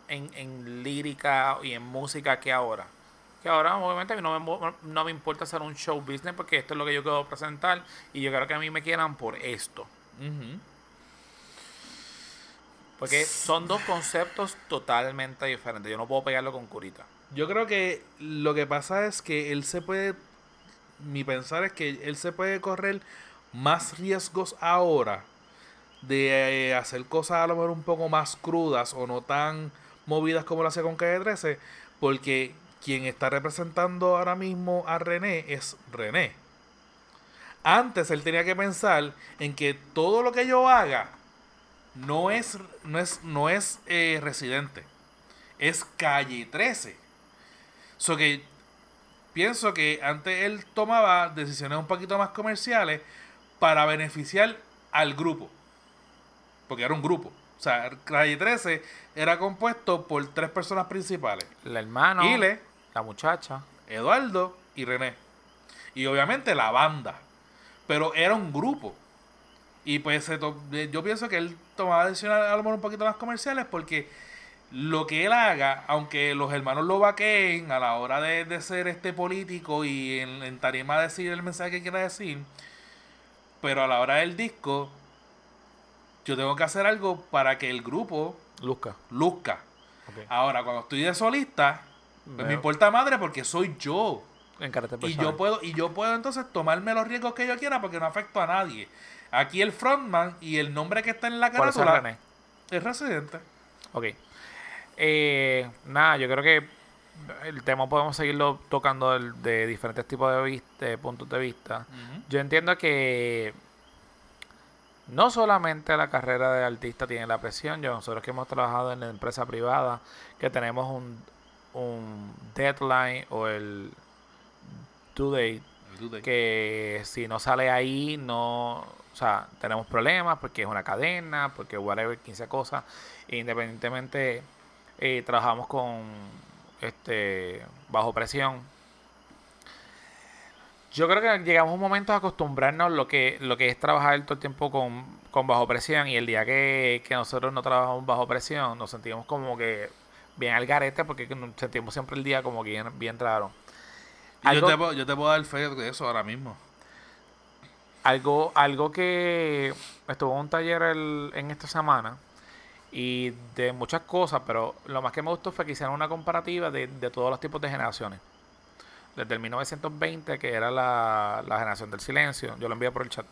Speaker 2: en, en lírica y en música que ahora. Que ahora obviamente a mí no me, no me importa hacer un show business porque esto es lo que yo quiero presentar y yo quiero que a mí me quieran por esto. Porque son dos conceptos totalmente diferentes. Yo no puedo pegarlo con curita.
Speaker 1: Yo creo que lo que pasa es que él se puede, mi pensar es que él se puede correr más riesgos ahora de eh, hacer cosas a lo mejor un poco más crudas o no tan movidas como lo hacía con Calle 13, porque quien está representando ahora mismo a René es René. Antes él tenía que pensar en que todo lo que yo haga no es, no es, no es eh, residente, es calle 13. So que pienso que antes él tomaba decisiones un poquito más comerciales para beneficiar al grupo. Porque era un grupo. O sea, Calle 13 era compuesto por tres personas principales.
Speaker 2: El hermano,
Speaker 1: Ile,
Speaker 2: la muchacha.
Speaker 1: Eduardo y René. Y obviamente la banda. Pero era un grupo. Y pues yo pienso que él tomaba decisiones a lo mejor un poquito más comerciales porque lo que él haga, aunque los hermanos lo vaqueen a la hora de, de ser este político y en, en tarima decir el mensaje que quiera decir, pero a la hora del disco, yo tengo que hacer algo para que el grupo
Speaker 2: Luzca.
Speaker 1: luzca. Ahora, cuando estoy de solista, pues me importa madre porque soy yo.
Speaker 2: En
Speaker 1: Y yo puedo, y yo puedo entonces tomarme los riesgos que yo quiera porque no afecto a nadie. Aquí el frontman y el nombre que está en la
Speaker 2: es
Speaker 1: carátula
Speaker 2: René.
Speaker 1: es residente.
Speaker 2: Ok. Eh, nada, yo creo que el tema podemos seguirlo tocando de, diferentes tipos de, vis- de puntos de vista. Yo entiendo que no solamente la carrera de artista tiene la presión, yo nosotros que hemos trabajado en la empresa privada, que tenemos un, un deadline o el due date, que si no sale ahí, no, o sea, tenemos problemas porque es una cadena, porque whatever, 15 cosas, e independientemente eh, trabajamos con este bajo presión. Yo creo que llegamos a un momento a acostumbrarnos lo que, lo que es trabajar todo el tiempo con, con bajo presión y el día que, que nosotros no trabajamos bajo presión nos sentimos como que bien al garete porque nos sentimos siempre el día como que bien, bien raro.
Speaker 1: Yo te, puedo- yo te puedo dar fe de eso ahora mismo.
Speaker 2: Algo, algo que estuvo en un taller el- en esta semana y de muchas cosas, pero lo más que me gustó fue que hicieron una comparativa de, de todos los tipos de generaciones. Desde el 1920, que era la, la generación del silencio, yo lo envié por el chat,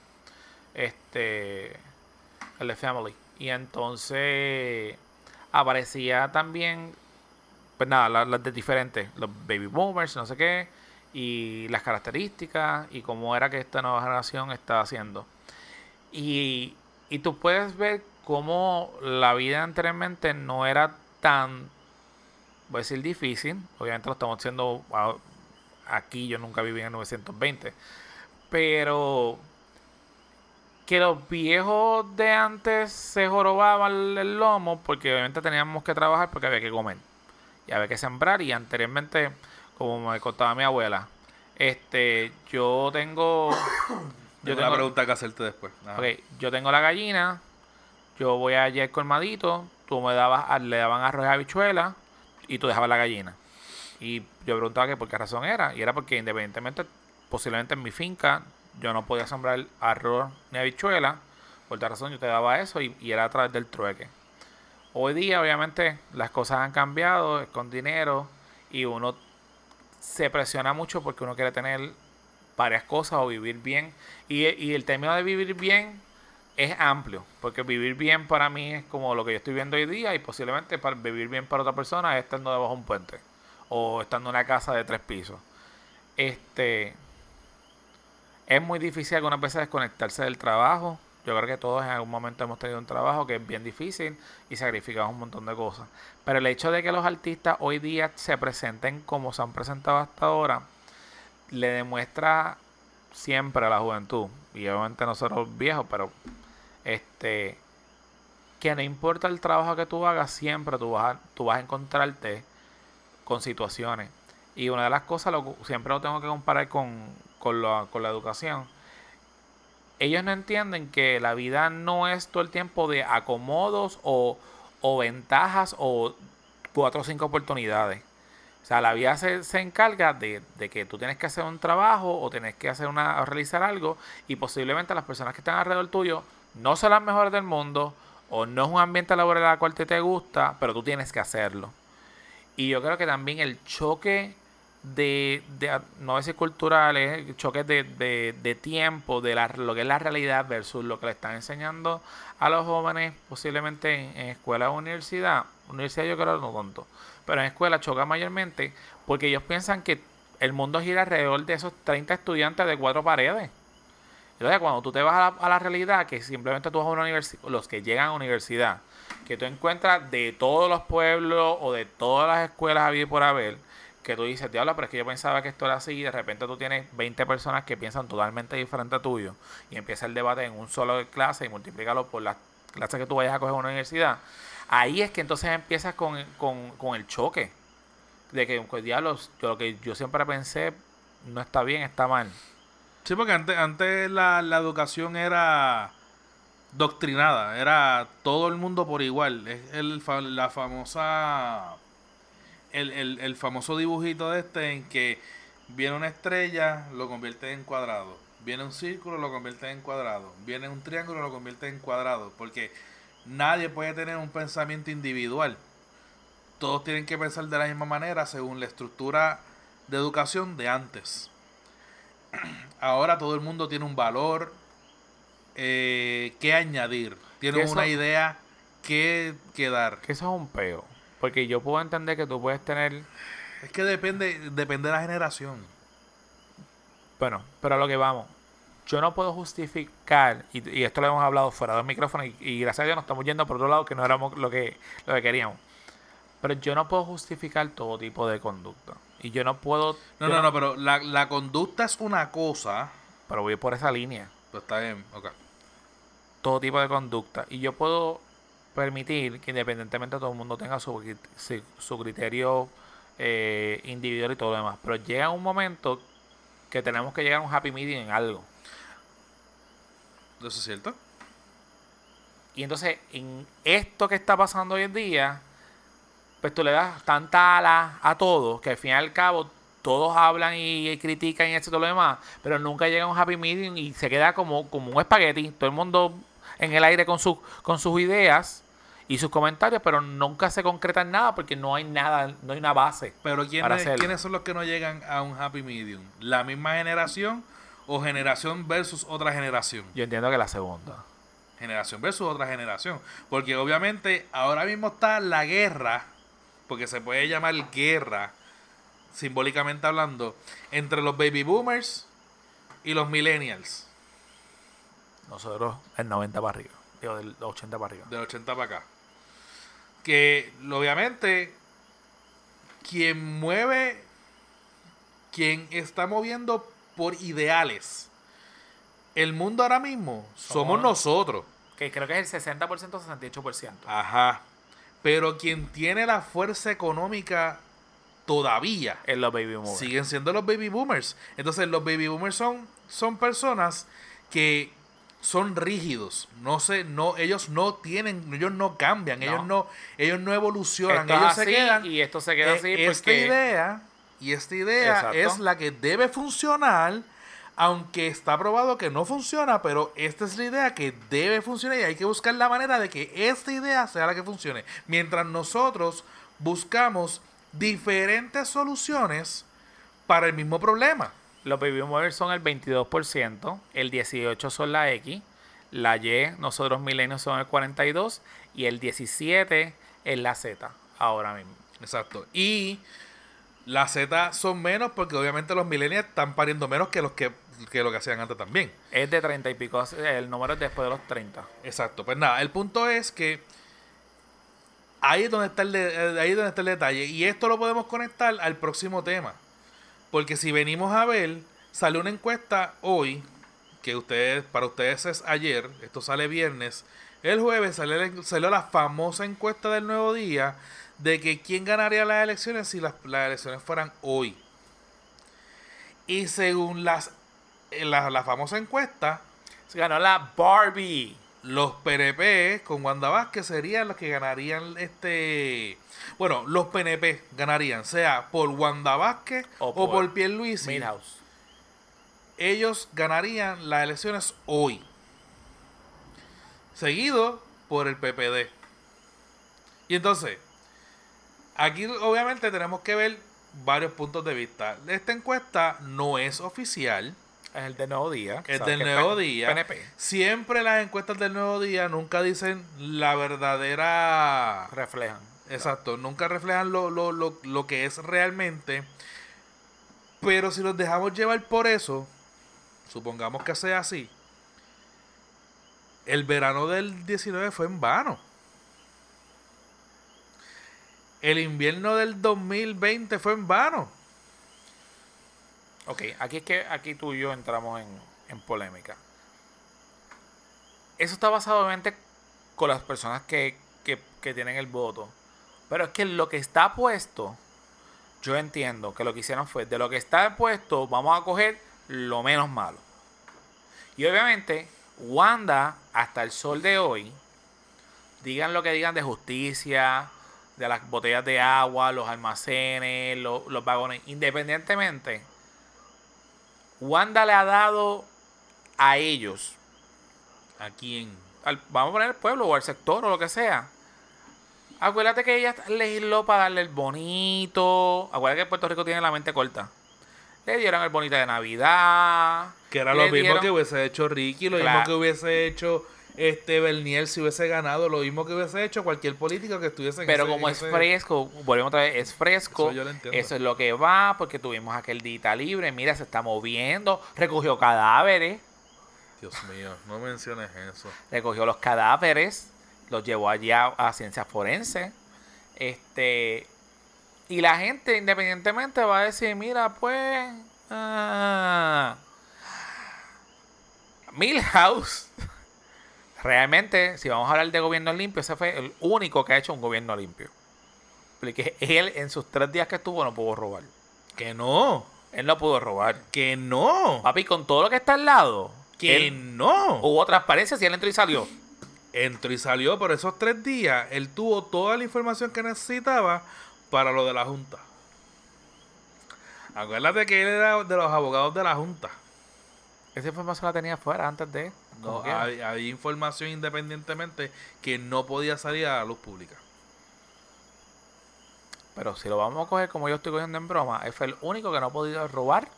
Speaker 2: este, el de Family. Y entonces aparecía también, pues nada, la- las de diferentes, los baby boomers, no sé qué, y las características y cómo era que esta nueva generación está haciendo. Y, y tú puedes ver cómo la vida anteriormente no era tan, voy a decir, difícil. Obviamente lo estamos haciendo aquí, yo nunca viví en el 920. Pero que los viejos de antes se jorobaban el, lomo porque obviamente teníamos que trabajar porque había que comer y había que sembrar y anteriormente como me contaba mi abuela este yo tengo
Speaker 1: Yo
Speaker 2: yo
Speaker 1: tengo una
Speaker 2: tengo,
Speaker 1: pregunta que hacerte después. Ajá.
Speaker 2: ok, yo tengo la gallina yo voy allí al colmadito tú me dabas a- le daban arroz y habichuela y tú dejabas la gallina y yo preguntaba que por qué razón era y era porque independientemente posiblemente en mi finca yo no podía sembrar arroz ni habichuela por tal razón yo te daba eso y, y era a través del trueque Hoy día, obviamente, las cosas han cambiado, es con dinero y uno se presiona mucho porque uno quiere tener varias cosas o vivir bien. Y, y el término de vivir bien es amplio, porque vivir bien para mí es como lo que yo estoy viendo hoy día y posiblemente para vivir bien para otra persona es estando debajo de un puente o estando en una casa de tres pisos. Este es muy difícil algunas veces desconectarse del trabajo. Yo creo que todos en algún momento hemos tenido un trabajo que es bien difícil y sacrificamos un montón de cosas. Pero el hecho de que los artistas hoy día se presenten como se han presentado hasta ahora, le demuestra siempre a la juventud, y obviamente nosotros viejos, pero este que no importa el trabajo que tú hagas, siempre tú vas a, vas encontrarte con situaciones. Y una de las cosas, lo, siempre lo tengo que comparar con, con, la, con la educación. Ellos no entienden que la vida no es todo el tiempo de acomodos o, o ventajas o cuatro o cinco oportunidades. O sea, la vida se, se encarga de, de que tú tienes que hacer un trabajo o tienes que hacer una, realizar algo y posiblemente las personas que están alrededor tuyo no son las mejores del mundo o no es un ambiente laboral al cual te, te gusta, pero tú tienes que hacerlo. Y yo creo que también el choque de, de no decir culturales, el choque de, de, tiempo, de la, lo que es la realidad versus lo que le están enseñando a los jóvenes, posiblemente en, escuela o universidad. Universidad yo creo no tanto, pero en escuela choca mayormente porque ellos piensan que el mundo gira alrededor de esos 30 estudiantes de cuatro paredes. Entonces, cuando tú te vas a la, a la realidad, que simplemente tú vas a una universidad, los que llegan a universidad, que tú encuentras de todos los pueblos o de todas las escuelas habido y por haber, que tú dices, diablo, pero es que yo pensaba que esto era así, y de repente tú tienes 20 personas que piensan totalmente diferente a tuyo, y empieza el debate en un solo clase y multiplícalo por las clases que tú vayas a coger en una universidad. Ahí es que entonces empiezas con, con, con el choque de que, pues, diablos, yo lo que yo siempre pensé no está bien, está mal.
Speaker 1: Sí, porque antes, antes la, la educación era doctrinada, era todo el mundo por igual. Es el, la famosa. El, el, el famoso dibujito de este en que viene una estrella, lo convierte en cuadrado. Viene un círculo, lo convierte en cuadrado. Viene un triángulo, lo convierte en cuadrado. Porque nadie puede tener un pensamiento individual. Todos tienen que pensar de la misma manera según la estructura de educación de antes ahora todo el mundo tiene un valor eh, que añadir, tiene
Speaker 2: Que eso-
Speaker 1: una idea que, que dar.
Speaker 2: Que eso es un peo. Porque yo puedo entender que tú puedes tener
Speaker 1: Es que depende, depende de la generación.
Speaker 2: Bueno, pero a lo que vamos. Yo no puedo justificar, y, y esto lo hemos hablado fuera del micrófono, y, y gracias a Dios nos estamos yendo por otro lado que no éramos lo que, lo que queríamos. Pero yo no puedo justificar todo tipo de conducta. Y yo no puedo.
Speaker 1: No, no, no, pero la, la conducta es una cosa.
Speaker 2: Pero voy por esa línea.
Speaker 1: Pues está bien, ok.
Speaker 2: Todo tipo de conducta. Y yo puedo permitir que independientemente todo el mundo tenga su, su, criterio eh, individual y todo lo demás. Pero llega un momento que tenemos que llegar a un happy medium en algo.
Speaker 1: ¿Eso es cierto?
Speaker 2: Y entonces, en esto que está pasando hoy en día, pues tú le das tanta ala a todos que al fin y al cabo todos hablan y, critican y eso y todo lo demás, pero nunca llega a un happy medium y se queda como, como un espagueti, todo el mundo en el aire con, sus con sus ideas y sus comentarios, pero nunca se concreta en nada porque no hay nada, no hay una base.
Speaker 1: Pero ¿quiénes, ¿quiénes son los que no llegan a un happy medium? ¿La misma generación o generación versus otra generación?
Speaker 2: Yo entiendo que la segunda.
Speaker 1: Generación versus otra generación. Porque obviamente ahora mismo está la guerra, porque se puede llamar guerra, simbólicamente hablando, entre los baby boomers y los millennials.
Speaker 2: Nosotros el 90 para arriba. Digo, del 80 para arriba.
Speaker 1: Del 80 para acá. Que obviamente quien mueve, quien está moviendo por ideales el mundo ahora mismo somos, nosotros.
Speaker 2: Que creo que es el 60%, 68%.
Speaker 1: Ajá. Pero quien tiene la fuerza económica todavía.
Speaker 2: En los baby boomers.
Speaker 1: Siguen siendo los baby boomers. Entonces los baby boomers son, son personas que son rígidos. No sé, no, ellos no tienen, ellos no cambian, ellos no, ellos no evolucionan, ellos se quedan.
Speaker 2: Y esto se queda
Speaker 1: eh,
Speaker 2: así
Speaker 1: esta idea, y esta idea es la que debe funcionar. Aunque está probado que no funciona, pero esta es la idea que debe funcionar y hay que buscar la manera de que esta idea sea la que funcione. Mientras nosotros buscamos diferentes soluciones para el mismo problema.
Speaker 2: Los baby boomers son el 22%, el 18% son la X, la Y, nosotros milenios son el 42% y el 17% es la Z, ahora mismo.
Speaker 1: Exacto. Y la Z son menos porque obviamente los millennials están pariendo menos que los que, lo que hacían antes también.
Speaker 2: Es de 30 y pico, el número es después de los 30.
Speaker 1: Exacto. Pues nada, el punto es que ahí es donde está el, ahí es donde está el detalle. Y esto lo podemos conectar al próximo tema. Porque si venimos a ver, sale una encuesta hoy, que ustedes, para ustedes es ayer, esto sale viernes. El jueves salió, salió la famosa encuesta del nuevo día de que quién ganaría las elecciones si las, elecciones fueran hoy. Y según las, eh, la, la famosa encuesta,
Speaker 2: se ganó la Barbie
Speaker 1: los PNP con Wanda Vázquez serían los que ganarían este bueno los PNP ganarían sea por Wanda Vázquez o, por, por Pierluisi
Speaker 2: Milhouse.
Speaker 1: ellos ganarían las elecciones hoy seguido por el PPD y entonces aquí obviamente tenemos que ver varios puntos de vista esta encuesta no es oficial
Speaker 2: es el del Nuevo Día.
Speaker 1: Es del Nuevo Día.
Speaker 2: PNP.
Speaker 1: Siempre las encuestas del Nuevo Día nunca dicen la verdadera...
Speaker 2: Reflejan.
Speaker 1: Exacto, nunca reflejan lo, lo, lo, lo que es realmente. Pero si nos dejamos llevar por eso, supongamos que sea así, el verano del 19 fue en vano. El invierno del 2020 fue en vano.
Speaker 2: Ok, aquí es que aquí tú y yo entramos en, polémica. Eso está basado obviamente con las personas que, tienen el voto. Pero es que lo que está puesto, yo entiendo que lo que hicieron fue, de lo que está puesto, vamos a coger lo menos malo. Y obviamente, Wanda, hasta el sol de hoy, digan lo que digan de justicia, de las botellas de agua, los almacenes, los, los vagones, independientemente, Wanda le ha dado a ellos.
Speaker 1: ¿A quién?
Speaker 2: vamos a poner el pueblo o al sector o lo que sea. Acuérdate que ella legisló para darle el bonito. Acuérdate que Puerto Rico tiene la mente corta. Le dieron el bonito de Navidad.
Speaker 1: Que era lo mismo que hubiese hecho Ricky, lo mismo que hubiese hecho este Bernier si hubiese ganado lo mismo que hubiese hecho cualquier político que estuviese en
Speaker 2: Pero como es fresco, volvemos otra vez, es fresco. Eso, es lo que va, porque tuvimos aquel dita libre, mira, se está moviendo, recogió cadáveres.
Speaker 1: Dios mío, no menciones eso.
Speaker 2: Recogió los cadáveres, los llevó allá a, ciencia forense. Este y la gente independientemente va a decir, mira, pues ah, Milhouse realmente, si vamos a hablar de gobierno limpio, ese fue el único que ha hecho un gobierno limpio. Porque él en sus tres días que estuvo no pudo robar.
Speaker 1: Que no.
Speaker 2: Él no pudo robar.
Speaker 1: Que no.
Speaker 2: Papi, con todo lo que está al lado.
Speaker 1: Que no.
Speaker 2: Hubo transparencia si él entró y salió.
Speaker 1: entró y salió por esos tres días. Él tuvo toda la información que necesitaba para lo de la Junta. Acuérdate que él era de los abogados de la Junta.
Speaker 2: Esa información la tenía fuera antes de.
Speaker 1: No, hay información independientemente que no podía salir a la luz pública.
Speaker 2: Pero si lo vamos a coger como yo estoy cogiendo en broma, fue el único que no ha podido robar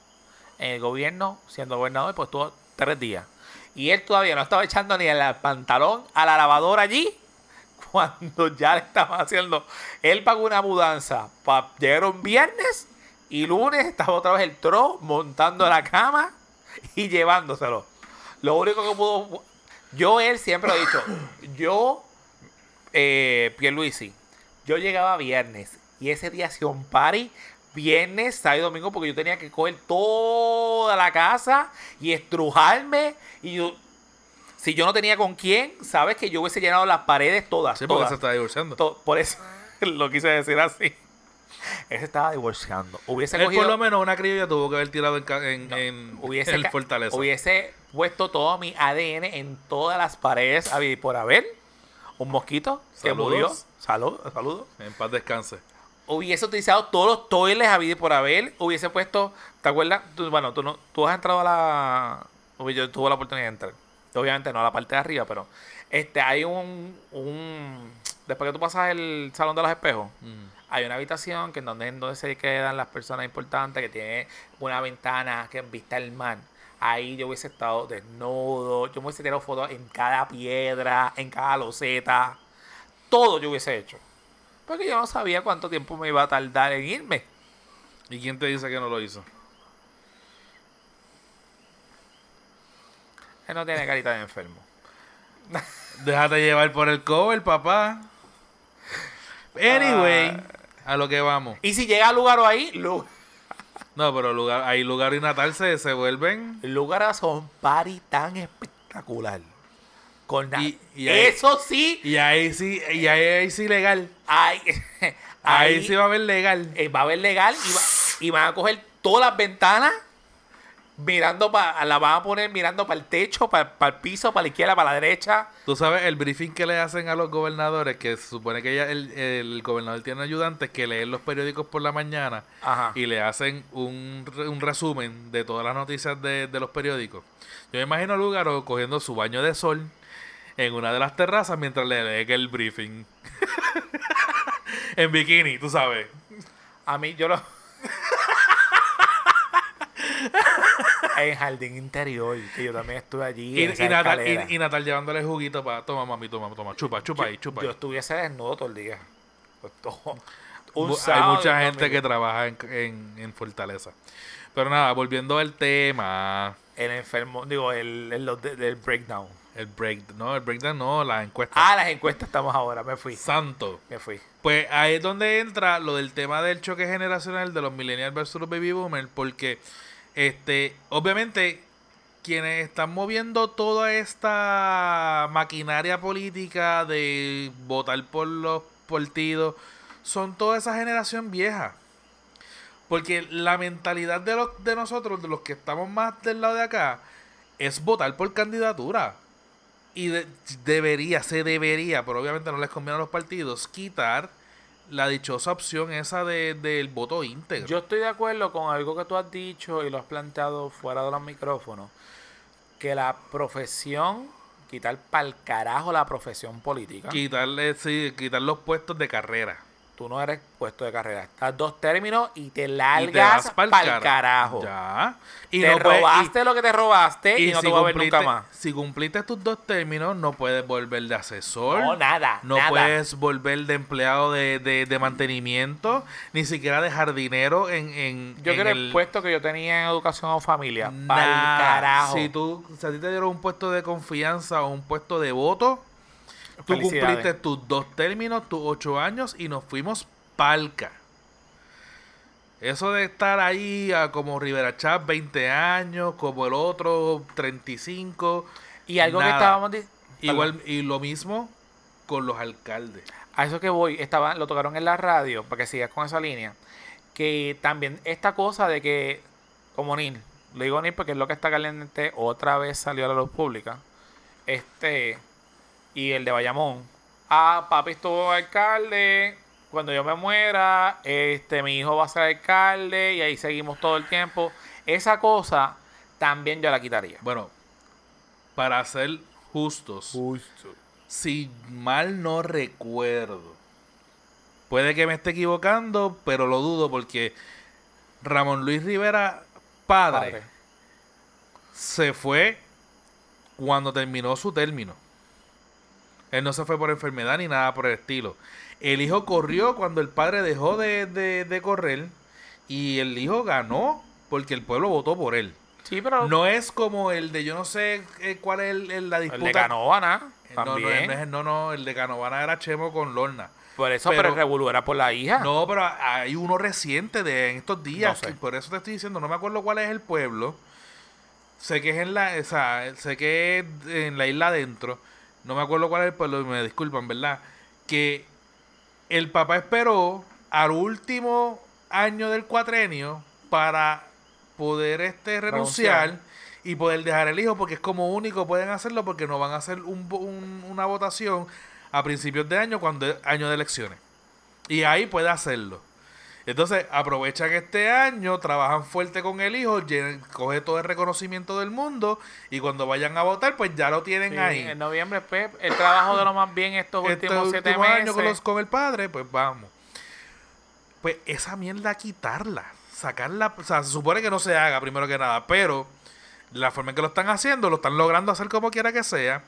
Speaker 2: en el gobierno siendo gobernador, pues estuvo tres días. Y él todavía no estaba echando ni el pantalón a la lavadora allí cuando ya le estaba haciendo. Él pagó una mudanza para llegar un viernes y lunes estaba otra vez el tro montando la cama y llevándoselo. Lo único que pudo. Yo, él siempre lo he dicho. Yo, eh, Pierluisi, yo llegaba viernes y ese día hacía un party. Viernes, sábado y domingo, porque yo tenía que coger toda la casa y estrujarme. Y yo, si yo no tenía con quién, sabes que yo hubiese llenado las paredes todas.
Speaker 1: Sí, porque
Speaker 2: todas.
Speaker 1: se está divorciando.
Speaker 2: To- por eso lo quise decir así. Él se estaba divorciando. Hubiese
Speaker 1: Él por
Speaker 2: cogido.
Speaker 1: lo menos una criolla tuvo que haber tirado en,
Speaker 2: hubiese,
Speaker 1: el Fortaleza.
Speaker 2: hubiese puesto todo mi ADN en todas las paredes y por haber. Un mosquito que
Speaker 1: Saludos.
Speaker 2: murió. Salud, saludos.
Speaker 1: En paz descanse.
Speaker 2: Hubiese utilizado todos los toiles y por haber. Hubiese puesto. ¿Te acuerdas? Tú- bueno, tú, no, tú has entrado a la. Yo tuve la oportunidad de entrar. Obviamente no a la parte de arriba, pero. Este, hay un. un después que tú pasas el salón de los espejos.
Speaker 1: Mm.
Speaker 2: Hay una habitación que en donde, en donde se quedan las personas importantes, que tiene una ventana que vista el mar. Ahí yo hubiese estado desnudo, yo me hubiese tirado fotos en cada piedra, en cada loseta. Todo yo hubiese hecho. Porque yo no sabía cuánto tiempo me iba a tardar en irme.
Speaker 1: ¿Y quién te dice que no lo hizo?
Speaker 2: Él no tiene carita de enfermo.
Speaker 1: Déjate llevar por el cover, papá. Anyway,
Speaker 2: Ah.
Speaker 1: a lo que vamos.
Speaker 2: Y si llega al lugar o ahí,
Speaker 1: No, pero lugar, ahí lugar y Natal se, se vuelven.
Speaker 2: el lugar son party tan espectacular. Con na-
Speaker 1: Y- y ahí-
Speaker 2: Eso sí,
Speaker 1: Y ahí sí, y ahí, ahí sí legal.
Speaker 2: ahí,
Speaker 1: Ahí,
Speaker 2: ahí
Speaker 1: sí va a haber legal.
Speaker 2: eh, va a haber legal y, va- y van a coger todas las ventanas mirando para la van a poner mirando para el techo, para el piso, para la izquierda, para la derecha.
Speaker 1: Tú sabes el briefing que le hacen a los gobernadores, que se supone que ya el, el gobernador tiene ayudantes que leen los periódicos por la mañana
Speaker 2: Ajá.
Speaker 1: y le hacen un, un resumen de todas las noticias de, de los periódicos. Yo me imagino a Lugaro cogiendo su baño de sol en una de las terrazas mientras le lee el briefing. en bikini, tú sabes.
Speaker 2: A mí yo lo en jardín interior, que yo también estuve allí.
Speaker 1: Y,
Speaker 2: en
Speaker 1: y Natal, y, y Natal llevándole juguito para... Toma, mami, toma, toma. Chupa, chupa ahí, chupa ahí.
Speaker 2: Yo estuviese desnudo todo el día. Pues todo- un
Speaker 1: Hay mucha gente que trabaja en, en, en Fortaleza. Pero nada, volviendo al tema,
Speaker 2: El enfermo, digo, el, el, de- del breakdown.
Speaker 1: el break, no, el breakdown no, la encuesta.
Speaker 2: Ah, las encuestas estamos ahora, me fui.
Speaker 1: Santo.
Speaker 2: Me fui.
Speaker 1: Pues ahí es donde entra lo del tema del choque generacional de los millennials versus los baby boomers, porque este, obviamente quienes están moviendo toda esta maquinaria política de votar por los partidos son toda esa generación vieja. Porque la mentalidad de los de nosotros, de los que estamos más del lado de acá, es votar por candidatura. Y de- debería, se debería, pero obviamente no les conviene a los partidos, quitar la dichosa opción esa de, del voto íntegro.
Speaker 2: Yo estoy de acuerdo con algo que tú has dicho y lo has planteado fuera de los micrófonos. Que la profesión, quitar pa'l carajo la profesión política.
Speaker 1: Quitarle, sí, quitar los puestos de carrera.
Speaker 2: Tú no eres puesto de carrera. Estás dos términos y te largas pa'l
Speaker 1: cara-
Speaker 2: carajo.
Speaker 1: Ya. Y
Speaker 2: te
Speaker 1: no puedes- y-
Speaker 2: robaste lo que te robaste y, no te voy a ver
Speaker 1: cumpliste,
Speaker 2: nunca más.
Speaker 1: si cumpliste tus dos términos, no puedes volver de asesor.
Speaker 2: No, nada.
Speaker 1: No
Speaker 2: nada.
Speaker 1: puedes volver de empleado de, de, de mantenimiento, ni siquiera de jardinero en, en,
Speaker 2: Yo
Speaker 1: en
Speaker 2: creo el puesto que yo tenía en educación o familia. Pa'l
Speaker 1: Nah,
Speaker 2: carajo.
Speaker 1: Si tú, si a ti te dieron un puesto de confianza o un puesto de voto, tú cumpliste tus dos términos, tus ocho años y nos fuimos palca. Eso de estar ahí a como Rivera Chat 20 años, como el otro 35.
Speaker 2: Y algo que estábamos
Speaker 1: Igual, y lo mismo con los alcaldes.
Speaker 2: a eso que voy, estaba, lo tocaron en la radio, para que sigas con esa línea, que también esta cosa de que, como Nil, le digo Nil porque es lo que está caliente, otra vez salió a la luz pública, este, y el de Bayamón. Ah, papi estuvo alcalde. Cuando yo me muera, este, mi hijo va a ser alcalde y ahí seguimos todo el tiempo. Esa cosa también yo la quitaría.
Speaker 1: Bueno, para ser justos,
Speaker 2: Justo.
Speaker 1: si mal no recuerdo, puede que me esté equivocando, pero lo dudo porque Ramón Luis Rivera, padre,
Speaker 2: Padre.
Speaker 1: se fue cuando terminó su término. Él no se fue por enfermedad ni nada por el estilo. El hijo corrió cuando el padre dejó de, de- de correr y el hijo ganó porque el pueblo votó por él.
Speaker 2: Sí, pero
Speaker 1: No es como el de yo no sé eh, cuál es el- el- la
Speaker 2: el
Speaker 1: disputa.
Speaker 2: de Canóvana
Speaker 1: Eh, No, no,
Speaker 2: también.
Speaker 1: no, no, no, el de Canovana era Chemo con Lorna.
Speaker 2: Por eso, pero,
Speaker 1: pero-
Speaker 2: el era por la hija.
Speaker 1: No, pero hay uno reciente de en estos días.
Speaker 2: No sé.
Speaker 1: y por eso te estoy diciendo, no me acuerdo cuál es el pueblo. Sé que es en la, o sea, sé que es en la isla adentro. No me acuerdo cuál es el pueblo, me disculpan, ¿verdad? Que el papá esperó al último año del cuatrenio para poder este renunciar,
Speaker 2: Renunciar.
Speaker 1: y poder dejar el hijo porque es como único pueden hacerlo porque no van a hacer un, un- una votación a principios de año cuando es año de elecciones. Y ahí puede hacerlo. Entonces aprovechan este año, trabajan fuerte con el hijo, coge todo el reconocimiento del mundo y cuando vayan a votar pues ya lo tienen
Speaker 2: Sí,
Speaker 1: ahí.
Speaker 2: En noviembre, pues, el trabajo de lo más bien estos
Speaker 1: Este
Speaker 2: últimos siete meses.
Speaker 1: año con, los- con el padre, pues vamos. Pues esa mierda quitarla, sacarla, o sea, se supone que no se haga primero que nada, pero la forma en que lo están haciendo, lo están logrando hacer como quiera que sea.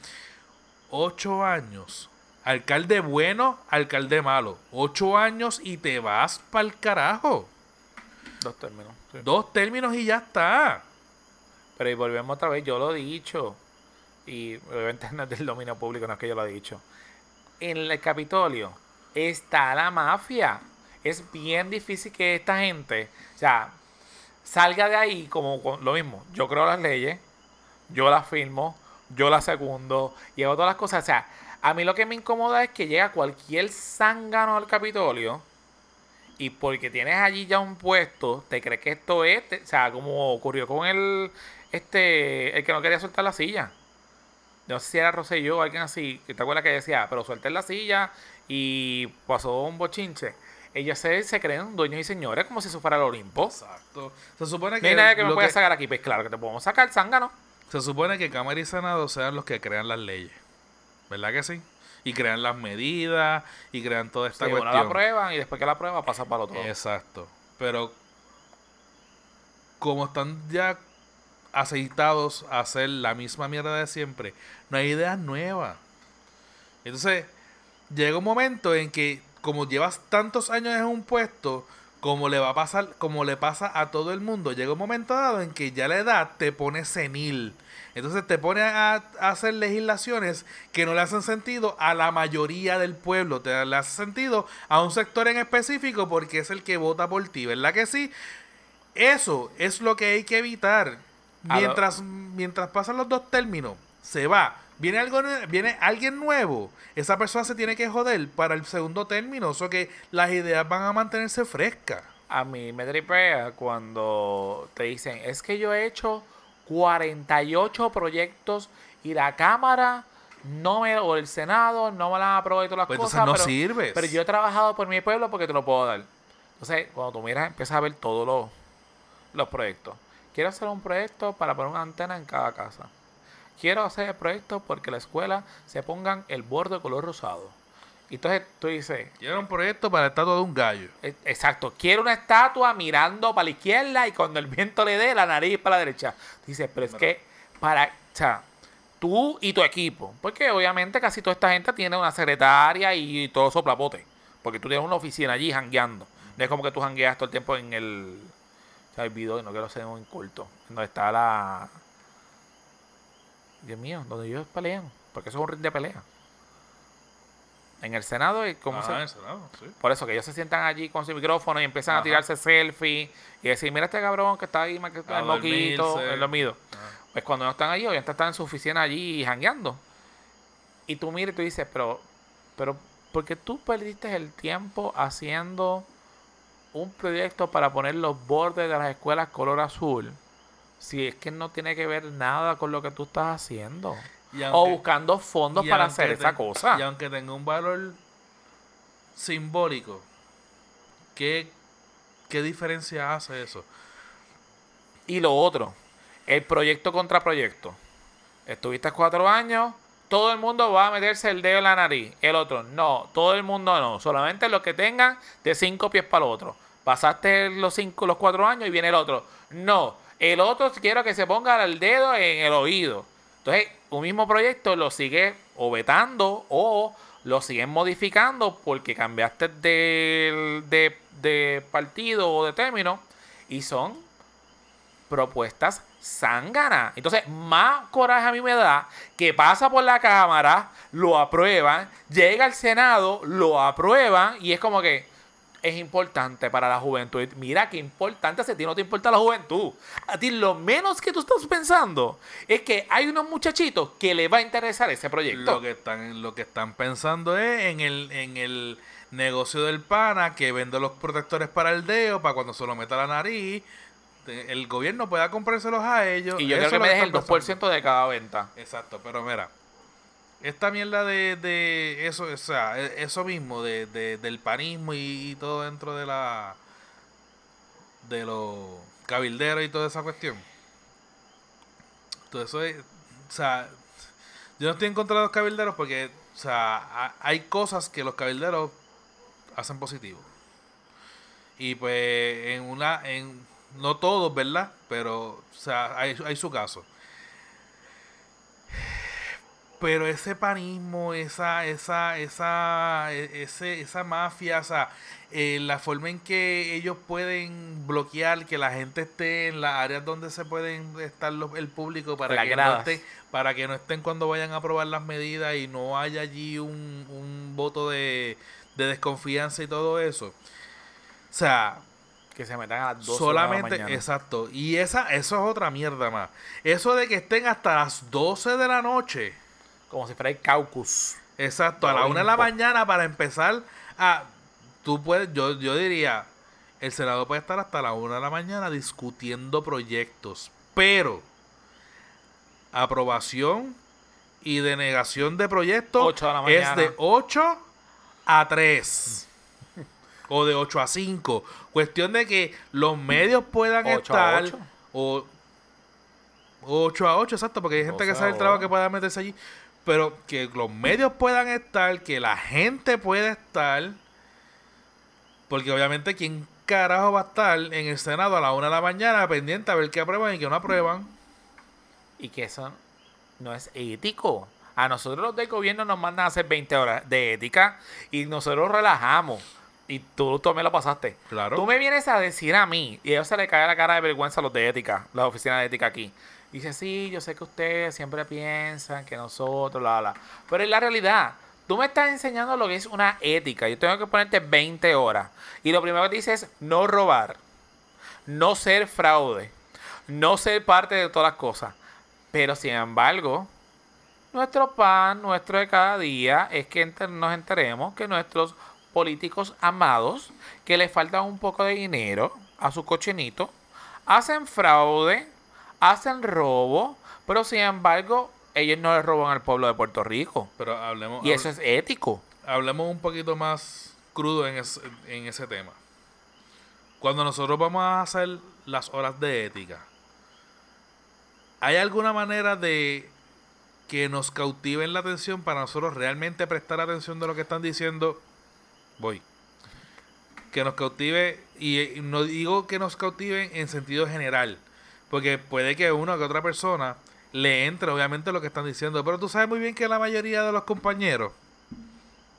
Speaker 1: Ocho años. Alcalde bueno, alcalde malo. Ocho años y te vas para el carajo.
Speaker 2: Dos términos. sí.
Speaker 1: Dos términos y ya está.
Speaker 2: Pero y volvemos otra vez, yo lo he dicho. Y obviamente no es del dominio público, no es que yo lo he dicho. En el Capitolio está la mafia. Es bien difícil que esta gente, o sea, salga de ahí como con- lo mismo. Yo creo las leyes, yo las firmo, yo las segundo y hago todas las cosas. O sea, a mí lo que me incomoda es que llega cualquier zángano al Capitolio y porque tienes allí ya un puesto, te crees que esto es, te- o sea, como ocurrió con el, este, el que no quería soltar la silla. No sé si era Rosselló o alguien así, que te acuerdas que decía, pero suelten la silla y pasó un bochinche. Ellos se, se creen dueños y señores como si eso fuera el Olimpo.
Speaker 1: Exacto. Se supone que,
Speaker 2: nadie que me
Speaker 1: que-
Speaker 2: sacar aquí. Pues claro que te podemos sacar, zángano.
Speaker 1: se supone que Cámara y Senado sean los que crean las leyes. ¿Verdad que sí? Y crean las medidas y crean toda esta
Speaker 2: Sí,
Speaker 1: cuestión.
Speaker 2: la prueban y después que la prueba pasa para el otro.
Speaker 1: Exacto. Pero como están ya aceitados a hacer la misma mierda de siempre, no hay ideas nuevas. Entonces, llega un momento en que como llevas tantos años en un puesto, como le va a pasar, como le pasa a todo el mundo, llega un momento dado en que ya la edad te pone senil. Entonces te pone a, a hacer legislaciones que no le hacen sentido a la mayoría del pueblo, te le hace sentido a un sector en específico porque es el que vota por ti, ¿verdad que sí? Eso es lo que hay que evitar. Mientras, mientras pasan los dos términos, se va. Viene, algo, viene alguien nuevo. Esa persona se tiene que joder para el segundo término. O sea que las ideas van a mantenerse frescas.
Speaker 2: A mí me tripea cuando te dicen, es que yo he hecho 48 proyectos y la Cámara no me, o el Senado no me la han aprobado y todas las
Speaker 1: Pues
Speaker 2: cosas.
Speaker 1: entonces no
Speaker 2: pero,
Speaker 1: sirves.
Speaker 2: pero yo he trabajado por mi pueblo porque te lo puedo dar. Entonces, cuando tú miras, empiezas a ver todos los, los proyectos. Quiero hacer un proyecto para poner una antena en cada casa. Quiero hacer el proyecto porque la escuela se pongan el borde de color rosado. Y entonces tú dices,
Speaker 1: Quiero un proyecto para la estatua de un gallo.
Speaker 2: e- Exacto, quiero una estatua mirando para la izquierda y cuando el viento le dé la nariz para la derecha. Dice, pero es que para, o sea, tú y tu equipo, porque obviamente casi toda esta gente tiene una secretaria y todo soplapote, porque tú tienes una oficina allí jangueando. No es como que tú jangueas todo el tiempo en el, se me olvidó y no quiero ser un inculto, donde está la, Dios mío, donde ellos pelean, porque eso es un ring de pelea. En el Senado, y ¿cómo se
Speaker 1: Ah, Senado, sí.
Speaker 2: por eso que ellos se sientan allí con su micrófono y empiezan
Speaker 1: Ajá.
Speaker 2: a tirarse selfie y decir, mira este cabrón que está ahí, que está el moquito, el dormido.
Speaker 1: Ah.
Speaker 2: Pues cuando no están allí, obviamente están en su oficina allí jangueando. Y tú miras y tú dices, pero, pero, ¿por qué tú perdiste el tiempo haciendo un proyecto para poner los bordes de las escuelas color azul? Si es que no tiene que ver nada con lo que tú estás haciendo. O buscando fondos para hacer esa cosa.
Speaker 1: Y aunque tenga un valor simbólico, ¿qué, qué diferencia hace eso?
Speaker 2: Y lo otro, el proyecto contra proyecto. Estuviste cuatro años, todo el mundo va a meterse el dedo en la nariz. El otro, no, todo el mundo no. Solamente los que tengan de cinco pies para el otro. Pasaste los cinco, los cuatro años y viene el otro. No, el otro quiero que se ponga el dedo en el oído. Entonces, un mismo proyecto lo sigue o vetando o lo siguen modificando porque cambiaste de, de, partido o de término y son propuestas zánganas. Entonces, más coraje a mí me da que pasa por la Cámara, lo aprueban, llega al Senado, lo aprueban y es como que es importante para la juventud. Mira qué importante si a ti no te importa la juventud. A ti lo menos que tú estás pensando es que hay unos muchachitos que le va a interesar ese proyecto.
Speaker 1: Lo que están, lo que están pensando es en el, en el negocio del pana que vende los protectores para el dedo, para cuando se lo meta la nariz, el gobierno pueda comprárselos a ellos.
Speaker 2: y yo
Speaker 1: Eso
Speaker 2: creo que me deje el
Speaker 1: están pensando.
Speaker 2: 2% de cada venta.
Speaker 1: Exacto, pero mira, esta mierda de, de eso, o sea, e- eso mismo, de, de- del panismo y, todo dentro de la de los cabilderos y toda esa cuestión. Todo eso es, o sea, yo no estoy en contra de los cabilderos porque, o sea, ha- hay cosas que los cabilderos hacen positivo. Y pues en una, en, no todos, ¿verdad? Pero, o sea, hay, hay su caso. Pero ese panismo, esa, esa, esa, e- ese, esa mafia, o sea, eh, la forma en que ellos pueden bloquear que la gente esté en las áreas donde se pueden estar los- el público para
Speaker 2: Las
Speaker 1: que, no estén, para que no estén cuando vayan a aprobar las medidas y no haya allí un, un voto de, de desconfianza y todo eso. O sea,
Speaker 2: Que se metan a las 12
Speaker 1: Solamente,
Speaker 2: de la
Speaker 1: exacto. Y esa, eso es otra mierda más. Eso de que estén hasta las 12 de la noche.
Speaker 2: Como si fuera el caucus.
Speaker 1: Exacto, a la 1 de la mañana para empezar a... Tú puedes, yo, yo diría, el Senado puede estar hasta la 1 de la mañana discutiendo proyectos, pero aprobación y denegación de proyectos
Speaker 2: de
Speaker 1: es de 8 a 3. o de 8 a 5. Cuestión de que los medios puedan
Speaker 2: a
Speaker 1: estar...
Speaker 2: ocho.
Speaker 1: O 8 a 8, exacto, porque hay gente que
Speaker 2: 12
Speaker 1: sabe el trabajo que pueda meterse allí. Pero que los medios puedan estar, que la gente pueda estar. Porque obviamente, ¿quién carajo va a estar en el Senado a la 1 de la mañana pendiente a ver qué aprueban y qué no aprueban?
Speaker 2: Y que eso no es ético. A nosotros los del gobierno nos mandan a hacer 20 horas de ética y nosotros relajamos. Y tú, tú me lo pasaste.
Speaker 1: Claro.
Speaker 2: Tú me vienes a decir a mí, y a ellos se le cae la cara de vergüenza a los de ética, las oficinas de ética aquí. Dice, sí, yo sé que ustedes siempre piensan que nosotros, la, la. Pero en la realidad, tú me estás enseñando lo que es una ética. Yo tengo que ponerte 20 horas. Y lo primero que te dice es no robar, no ser fraude, no ser parte de todas las cosas. Pero sin embargo, nuestro pan, nuestro de cada día, es que nos enteremos que nuestros políticos amados, que le falta un poco de dinero a su cochinito, hacen fraude, hacen robo, pero sin embargo, ellos no le roban al pueblo de Puerto Rico.
Speaker 1: Pero hablemos,
Speaker 2: Y eso es ético.
Speaker 1: hablemos un poquito más crudo en, es- en ese tema. Cuando nosotros vamos a hacer las horas de ética, ¿hay alguna manera de que nos cautiven la atención para nosotros realmente prestar atención de lo que están diciendo? Voy. Que nos cautive, y no digo que nos cautiven en sentido general, porque puede que una que otra persona le entre obviamente lo que están diciendo, pero tú sabes muy bien que la mayoría de los compañeros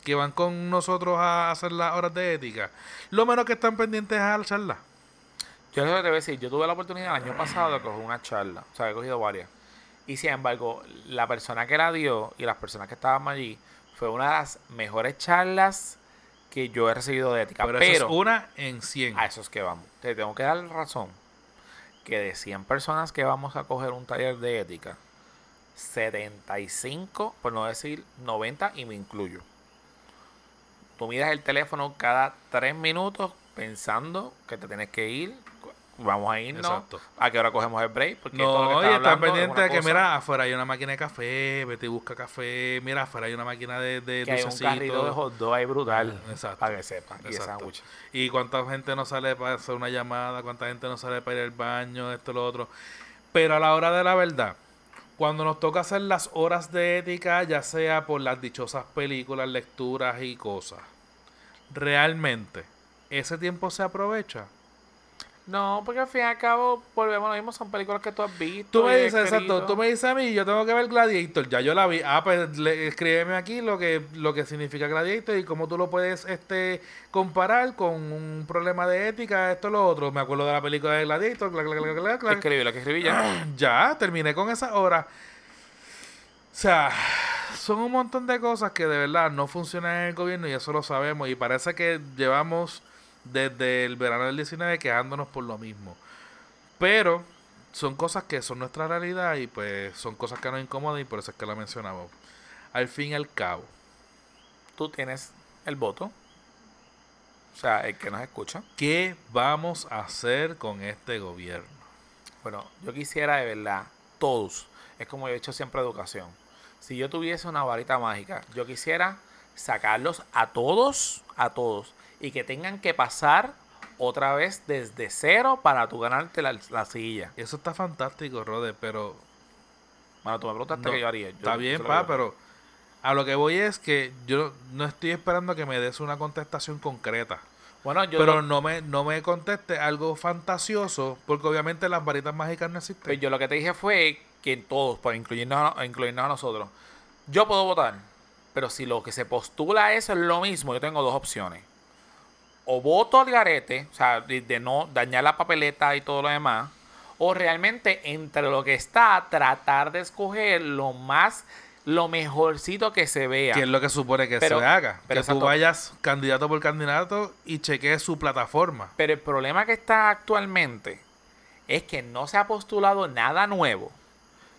Speaker 1: que van con nosotros a hacer las horas de ética, lo menos que están pendientes es a la charla.
Speaker 2: Yo que te voy a decir, yo tuve la oportunidad el año pasado de coger una charla, o sea, he cogido varias. Y sin embargo, la persona que la dio y las personas que estaban allí fue una de las mejores charlas que yo he recibido de ética.
Speaker 1: Pero,
Speaker 2: Pero,
Speaker 1: eso es una en 100.
Speaker 2: a eso es que vamos. Te tengo que dar razón que de 100 personas que vamos a coger un taller de ética, 75, por no decir 90, y me incluyo. Tú miras el teléfono cada 3 minutos pensando que te tienes que ir, vamos a irnos.
Speaker 1: Exacto.
Speaker 2: ¿A qué hora cogemos el break? Porque todo lo
Speaker 1: No,
Speaker 2: que
Speaker 1: y
Speaker 2: estás
Speaker 1: estar
Speaker 2: hablando es
Speaker 1: pendiente de que,
Speaker 2: cosa
Speaker 1: mira, afuera hay una máquina de café, vete y busca café, mira, afuera hay una máquina de, de
Speaker 2: que hay un carrito de hot dog ahí brutal.
Speaker 1: Exacto.
Speaker 2: Para que sepan. Y
Speaker 1: Exacto.
Speaker 2: sándwich.
Speaker 1: Y cuánta gente no sale para hacer una llamada, cuánta gente no sale para ir al baño, esto, lo otro. Pero a la hora de la verdad, cuando nos toca hacer las horas de ética, ya sea por las dichosas películas, lecturas y cosas, realmente, ¿ese tiempo se aprovecha?
Speaker 2: No, porque al fin y al cabo, volvemos a lo mismo, son películas que tú has visto.
Speaker 1: Tú me dices, exacto, tú me dices a mí, yo tengo que ver Gladiator, ya yo la vi. Ah, pues le- escríbeme aquí lo que, lo que significa Gladiator y cómo tú lo puedes este, comparar con un problema de ética, esto, lo otro. Me acuerdo de la película de Gladiator, clac, clac, clac, clac.
Speaker 2: Escribí lo que escribí ya.
Speaker 1: ya, terminé con esa hora. O sea, son un montón de cosas que de verdad no funcionan en el gobierno y eso lo sabemos. Y parece que llevamos desde el verano del 19 quejándonos por lo mismo. Pero son cosas que son nuestra realidad y pues son cosas que nos incomodan y por eso es que la mencionamos. Al fin y al cabo,
Speaker 2: Tú tienes el voto. O sea, el que nos escucha.
Speaker 1: ¿qué vamos a hacer con este gobierno?
Speaker 2: Bueno, yo quisiera de verdad, todos, es como yo he hecho siempre educación. Si yo tuviese una varita mágica, yo quisiera sacarlos a todos, a todos, y que tengan que pasar otra vez desde cero para tú ganarte la, la silla.
Speaker 1: Eso está fantástico, Rode, pero
Speaker 2: Bueno, tú me preguntaste
Speaker 1: No,
Speaker 2: qué yo haría. Yo-
Speaker 1: Está bien, pa,
Speaker 2: que-
Speaker 1: pero a lo que voy es que yo no estoy esperando que me des una contestación concreta.
Speaker 2: Bueno, yo,
Speaker 1: pero
Speaker 2: lo,
Speaker 1: no me no me conteste algo fantasioso, porque obviamente las varitas mágicas no existen.
Speaker 2: pues yo lo que te dije fue que todos, por incluirnos a, incluirnos a nosotros, yo puedo votar, pero si lo que se postula eso es lo mismo, yo tengo dos opciones. O voto al garete, o sea, de, de no dañar la papeleta y todo lo demás, o realmente entre lo que está, tratar de escoger lo más, lo mejorcito que se vea.
Speaker 1: que es lo que supone que
Speaker 2: Pero-
Speaker 1: se haga.
Speaker 2: pero
Speaker 1: que tú vayas candidato por candidato y chequees su plataforma.
Speaker 2: Pero el problema que está actualmente es que no se ha postulado nada nuevo,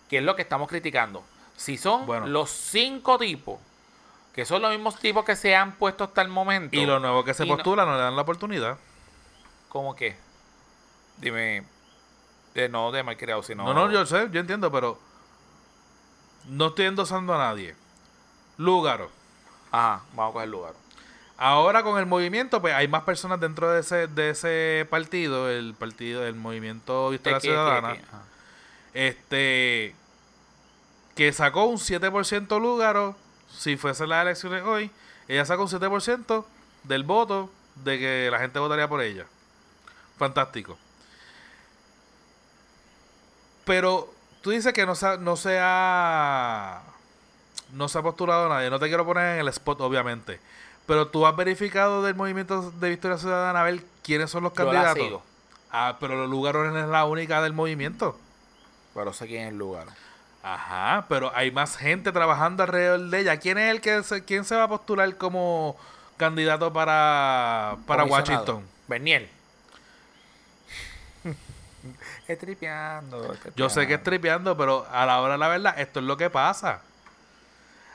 Speaker 2: que es lo que estamos criticando. Si son
Speaker 1: Bueno.
Speaker 2: los cinco tipos, que son los mismos tipos que se han puesto hasta el momento.
Speaker 1: Y lo nuevo que se
Speaker 2: Y no-
Speaker 1: postula no, le dan la oportunidad.
Speaker 2: ¿Cómo que? Dime. De, no de malcriado, sino.
Speaker 1: No, no, yo sé, yo entiendo, pero no estoy endosando a nadie. Lúgaro.
Speaker 2: Ajá, vamos a coger lugar.
Speaker 1: Ahora con el movimiento, pues hay más personas dentro de ese, de ese partido, el partido, el movimiento Victoria
Speaker 2: ¿De
Speaker 1: Ciudadana, este que sacó un 7% Lúgaro, si fuesen las elecciones hoy, ella sacó un 7% del voto de que la gente votaría por ella. Fantástico. Pero tú dices que no se, ha- no se ha no se ha postulado nadie. No te quiero poner en el spot, obviamente. Pero tú has verificado del movimiento de Victoria Ciudadana a ver quiénes son los
Speaker 2: Yo la
Speaker 1: candidatos.
Speaker 2: sigo,
Speaker 1: Ah, pero los lugares no es la única del movimiento.
Speaker 2: pero sé quién es el lugar.
Speaker 1: Ajá, pero hay más gente trabajando alrededor de ella. ¿Quién es el que se, quién se va a postular como candidato para, para. Washington?
Speaker 2: Berniel. es tripeando.
Speaker 1: Yo sé que es tripeando, pero a la hora de la verdad, esto es lo que pasa.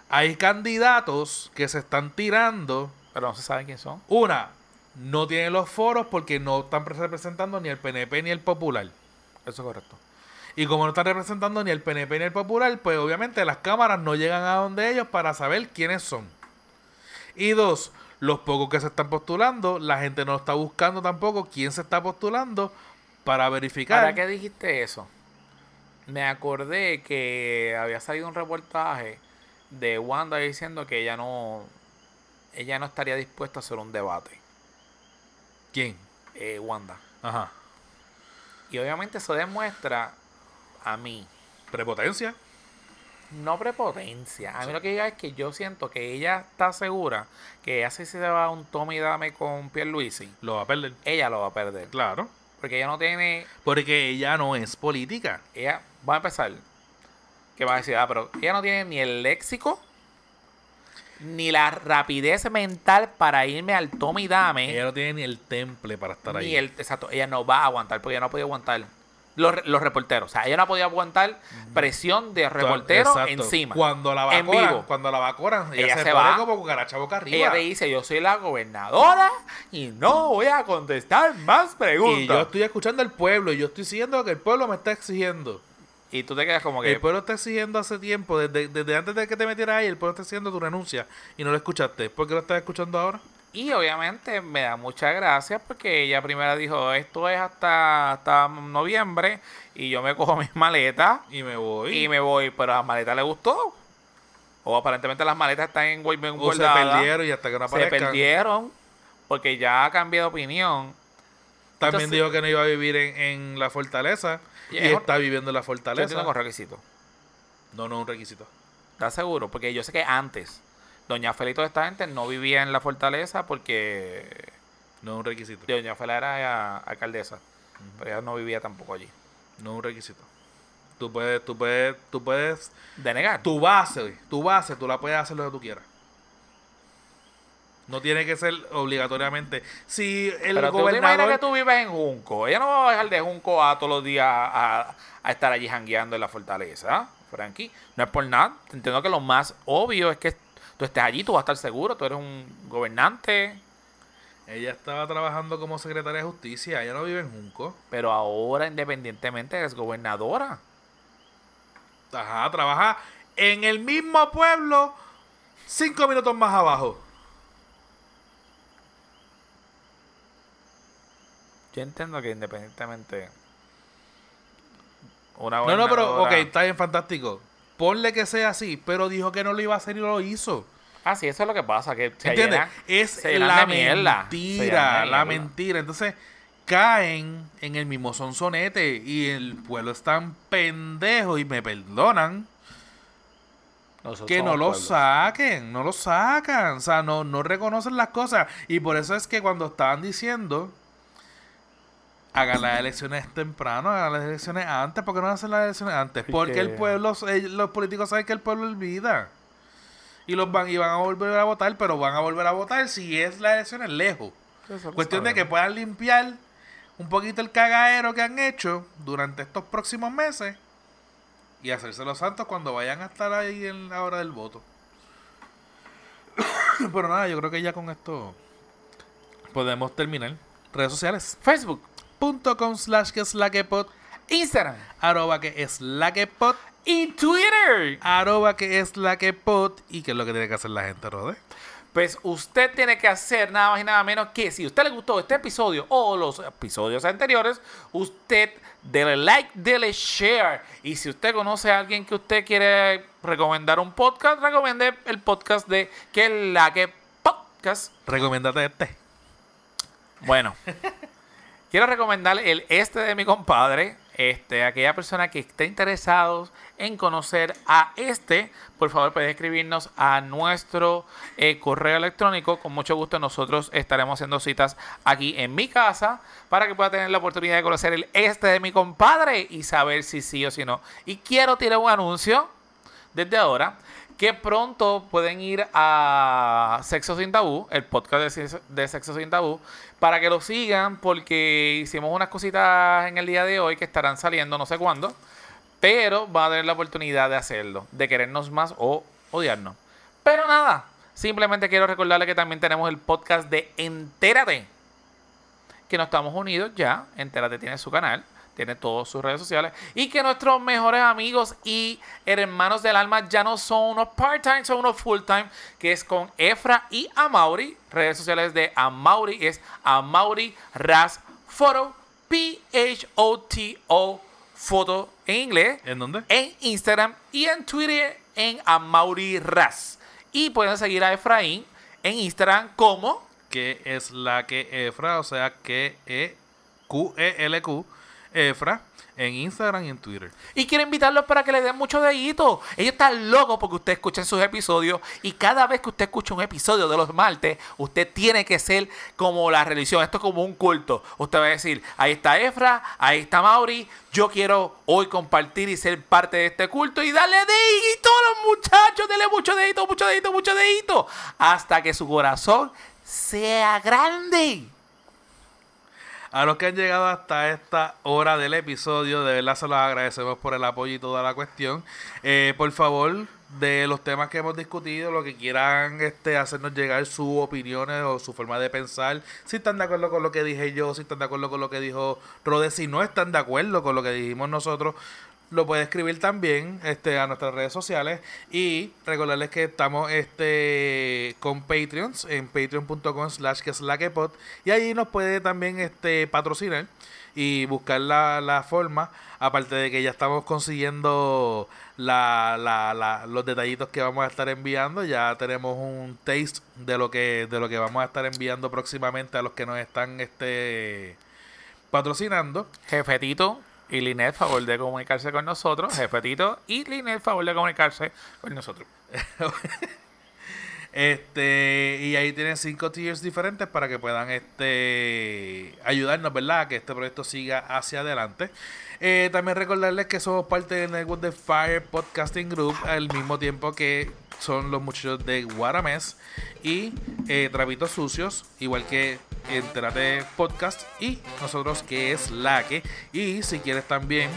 Speaker 1: Hay candidatos que se están tirando.
Speaker 2: Pero no se sabe quién son.
Speaker 1: Una, no tienen los foros porque no están representando ni el PNP ni el Popular.
Speaker 2: Eso es correcto.
Speaker 1: Y como no están representando ni el PNP ni el Popular, pues obviamente las cámaras no llegan a donde ellos para saber quiénes son. Y dos, los pocos que se están postulando, la gente no está buscando tampoco quién se está postulando para verificar.
Speaker 2: ¿Para qué dijiste eso? Me acordé que había salido un reportaje de Wanda diciendo que ella no ella no estaría dispuesta a hacer un debate.
Speaker 1: ¿Quién?
Speaker 2: eh, Wanda.
Speaker 1: Ajá.
Speaker 2: Y obviamente eso demuestra a mí,
Speaker 1: Prepotencia.
Speaker 2: no prepotencia. A mí lo que diga es que yo siento que ella está segura que ella si se va a un tome y dame con Pierluisi,
Speaker 1: Lo va a perder.
Speaker 2: ella lo va a perder.
Speaker 1: Claro.
Speaker 2: Porque ella no tiene
Speaker 1: Porque ella no es política.
Speaker 2: ella va a empezar que va a decir ah pero ella no tiene ni el léxico ni la rapidez mental para irme al tome y dame
Speaker 1: Ella no tiene ni el temple para estar
Speaker 2: ni
Speaker 1: ahí.
Speaker 2: el exacto ella no va a aguantar porque ella no puede aguantar Los, los reporteros. O sea, ella no podía aguantar presión de reporteros
Speaker 1: Exacto.
Speaker 2: encima.
Speaker 1: Cuando la
Speaker 2: En
Speaker 1: vacoran,
Speaker 2: vivo.
Speaker 1: cuando la vacoran, ella,
Speaker 2: Ella
Speaker 1: se,
Speaker 2: se
Speaker 1: pone
Speaker 2: va.
Speaker 1: como cucaracha boca arriba.
Speaker 2: Ella te dice, yo soy la gobernadora y no voy a contestar más preguntas.
Speaker 1: y yo estoy escuchando al pueblo y yo estoy siguiendo lo que el pueblo me está exigiendo.
Speaker 2: Y tú te quedas como que...
Speaker 1: El pueblo está exigiendo hace tiempo, desde, desde antes de que te metieras ahí, el pueblo está exigiendo tu renuncia y no lo escuchaste. ¿Por qué lo estás escuchando ahora?
Speaker 2: Y obviamente me da muchas gracias porque ella primero dijo, esto es hasta, hasta noviembre y yo me cojo mis maletas
Speaker 1: Y me voy.
Speaker 2: y me voy, pero a las maletas le gustó. O aparentemente las maletas están en
Speaker 1: o se perdieron y hasta que no
Speaker 2: Se
Speaker 1: aparezcan.
Speaker 2: perdieron porque ya ha cambiado de opinión.
Speaker 1: También
Speaker 2: Entonces-
Speaker 1: dijo que no iba a vivir en, en la fortaleza y,
Speaker 2: es
Speaker 1: está viviendo en la fortaleza.
Speaker 2: con requisitos.
Speaker 1: No, no es un requisito.
Speaker 2: ¿Estás seguro? Porque yo sé que antes Doña Fela y toda esta gente no vivía en la fortaleza porque
Speaker 1: No es un requisito.
Speaker 2: Doña Fela era alcaldesa. Pero ella no vivía tampoco allí.
Speaker 1: No es un requisito. Tú puedes, tú puedes, tú puedes,
Speaker 2: De negar.
Speaker 1: tu base, tu base, tú la puedes hacer lo que tú quieras. No tiene que ser obligatoriamente. Si el
Speaker 2: Pero tú
Speaker 1: gobernador
Speaker 2: que tú vives en Junco. Ella no va a dejar de Junco a todos los días a, a estar allí jangueando en la fortaleza, Frankie. No es por nada. Entiendo que lo más obvio es que tú estés allí, tú vas a estar seguro, tú eres un gobernante.
Speaker 1: ella estaba trabajando como secretaria de justicia, ella no vive en Junco.
Speaker 2: Pero ahora, independientemente, eres gobernadora.
Speaker 1: Ajá, trabaja en el mismo pueblo, cinco minutos más abajo.
Speaker 2: Yo entiendo que independientemente. Una
Speaker 1: No, no, pero, ok, está bien, fantástico. Ponle que sea así, pero dijo que no lo iba a hacer y lo hizo.
Speaker 2: Ah, sí, eso es lo que pasa. Que se
Speaker 1: ¿Entiendes? Es
Speaker 2: se
Speaker 1: la mentira, la mentira. Entonces, caen en el mismo sonsonete y el pueblo es tan pendejo y me perdonan
Speaker 2: Nosotros
Speaker 1: que no lo saquen, no lo sacan, o sea, no, no reconocen las cosas. Y por eso es que cuando estaban diciendo, hagan las elecciones temprano, hagan las elecciones antes, ¿por qué no hacen las elecciones antes?
Speaker 2: ¿Y
Speaker 1: Porque
Speaker 2: qué?
Speaker 1: el pueblo, eh, los políticos saben que el pueblo olvida. Y los van, y van a volver a votar, pero van a volver a votar si es las elecciones lejos.
Speaker 2: Eso
Speaker 1: Cuestión de que puedan limpiar un poquito el cagadero que han hecho durante estos próximos meses y hacerse los santos cuando vayan a estar ahí en la hora del voto. Pero nada, yo creo que ya con esto podemos terminar. Redes sociales.
Speaker 2: Facebook,
Speaker 1: Punto com slash que es la que pod,
Speaker 2: Instagram
Speaker 1: arroba que es la que pod,
Speaker 2: y Twitter.
Speaker 1: arroba que es la que pod. ¿Y qué es lo que tiene que hacer la gente, Rode?
Speaker 2: Pues usted tiene que hacer nada más y nada menos que si a usted le gustó este episodio o los episodios anteriores, usted dele like, dele share. Y si usted conoce a alguien que usted quiere recomendar un podcast, recomiende el podcast de que es la que podcast.
Speaker 1: Recomiéndate este.
Speaker 2: Bueno, quiero recomendarle el este de mi compadre. Este, aquella persona que esté interesados en conocer a este, por favor puede escribirnos a nuestro eh, correo electrónico. Con mucho gusto nosotros estaremos haciendo citas aquí en mi casa para que pueda tener la oportunidad de conocer el este de mi compadre y saber si sí o si no. Y quiero tirar un anuncio desde ahora que pronto pueden ir a Sexo Sin Tabú, el podcast de, Sexo- Sin Tabú, para que lo sigan porque hicimos unas cositas en el día de hoy que estarán saliendo no sé cuándo, pero van a tener la oportunidad de hacerlo, de querernos más o odiarnos. Pero nada, simplemente quiero recordarle que también tenemos el podcast de Entérate, que no estamos unidos ya, Entérate tiene su canal, tiene todas sus redes sociales y que nuestros mejores amigos y hermanos del alma ya no son unos part-time, son unos full-time, que es con Efra y Amauri. Redes sociales de Amauri es Amauri Ras Photo, P-H-O-T-O, foto en inglés,
Speaker 1: ¿En dónde?
Speaker 2: en Instagram y en Twitter en Amauri Ras. Y pueden seguir a Efraín en Instagram como
Speaker 1: que es la que Efra, o sea que E Q E L Q Efra en Instagram y en Twitter.
Speaker 2: Y quiero invitarlos para que le den mucho dedito. Ellos están locos porque usted escucha sus episodios. Y cada vez que usted escucha un episodio de los martes, usted tiene que ser como la religión. Esto es como un culto. Usted va a decir, ahí está Efra, ahí está Mauri. Yo quiero hoy compartir y ser parte de este culto y darle dedito a los muchachos. Dele mucho dedito, mucho dedito, mucho dedito. Hasta que su corazón sea grande.
Speaker 1: A los que han llegado hasta esta hora del episodio, de verdad se los agradecemos por el apoyo y toda la cuestión. Eh, por favor, de los temas que hemos discutido, lo que quieran este, hacernos llegar sus opiniones o su forma de pensar, si están de acuerdo con lo que dije yo, si están de acuerdo con lo que dijo Rode, si no están de acuerdo con lo que dijimos nosotros, lo puede escribir también este, a nuestras redes sociales. Y recordarles que estamos este con Patreons en patreon.com slash que es la que y ahí nos puede también este patrocinar y buscar la, la forma. Aparte de que ya estamos consiguiendo la, la, la, los detallitos que vamos a estar enviando ya tenemos un taste de lo que de lo que vamos a estar enviando próximamente a los que nos están este patrocinando.
Speaker 2: Jefetito y Linet favor de comunicarse con nosotros jefetito y Linet favor de comunicarse con nosotros
Speaker 1: Este, y ahí tienen cinco tiers diferentes para que puedan este ayudarnos, ¿verdad? A que este proyecto siga hacia adelante. Eh, también recordarles que somos parte del network de Fire Podcasting Group al mismo tiempo que son los muchachos de Guaramés y eh, Trapitos Sucios, igual que Enterate Podcast y nosotros que es la que. Y si quieres también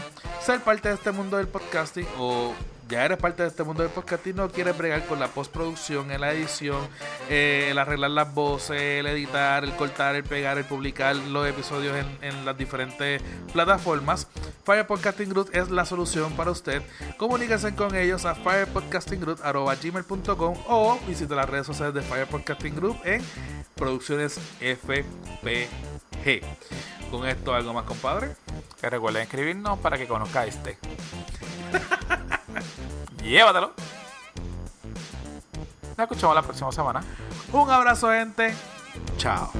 Speaker 1: ser parte de este mundo del podcasting o ya eres parte de este mundo del podcast y no quieres bregar con la postproducción, en la edición, eh, el arreglar las voces, el editar, el cortar, el pegar, el publicar los episodios en, en las diferentes plataformas, Fire Podcasting Group es la solución para usted. Comuníquense con ellos a firepodcastinggroup.com o visite las redes sociales de Fire Podcasting Group en Producciones FPG. Con esto, ¿algo más, compadre?
Speaker 2: Que recuerden escribirnos para que conozca este. Llévatelo. Nos escuchamos la próxima semana.
Speaker 1: Un abrazo, gente. Chao.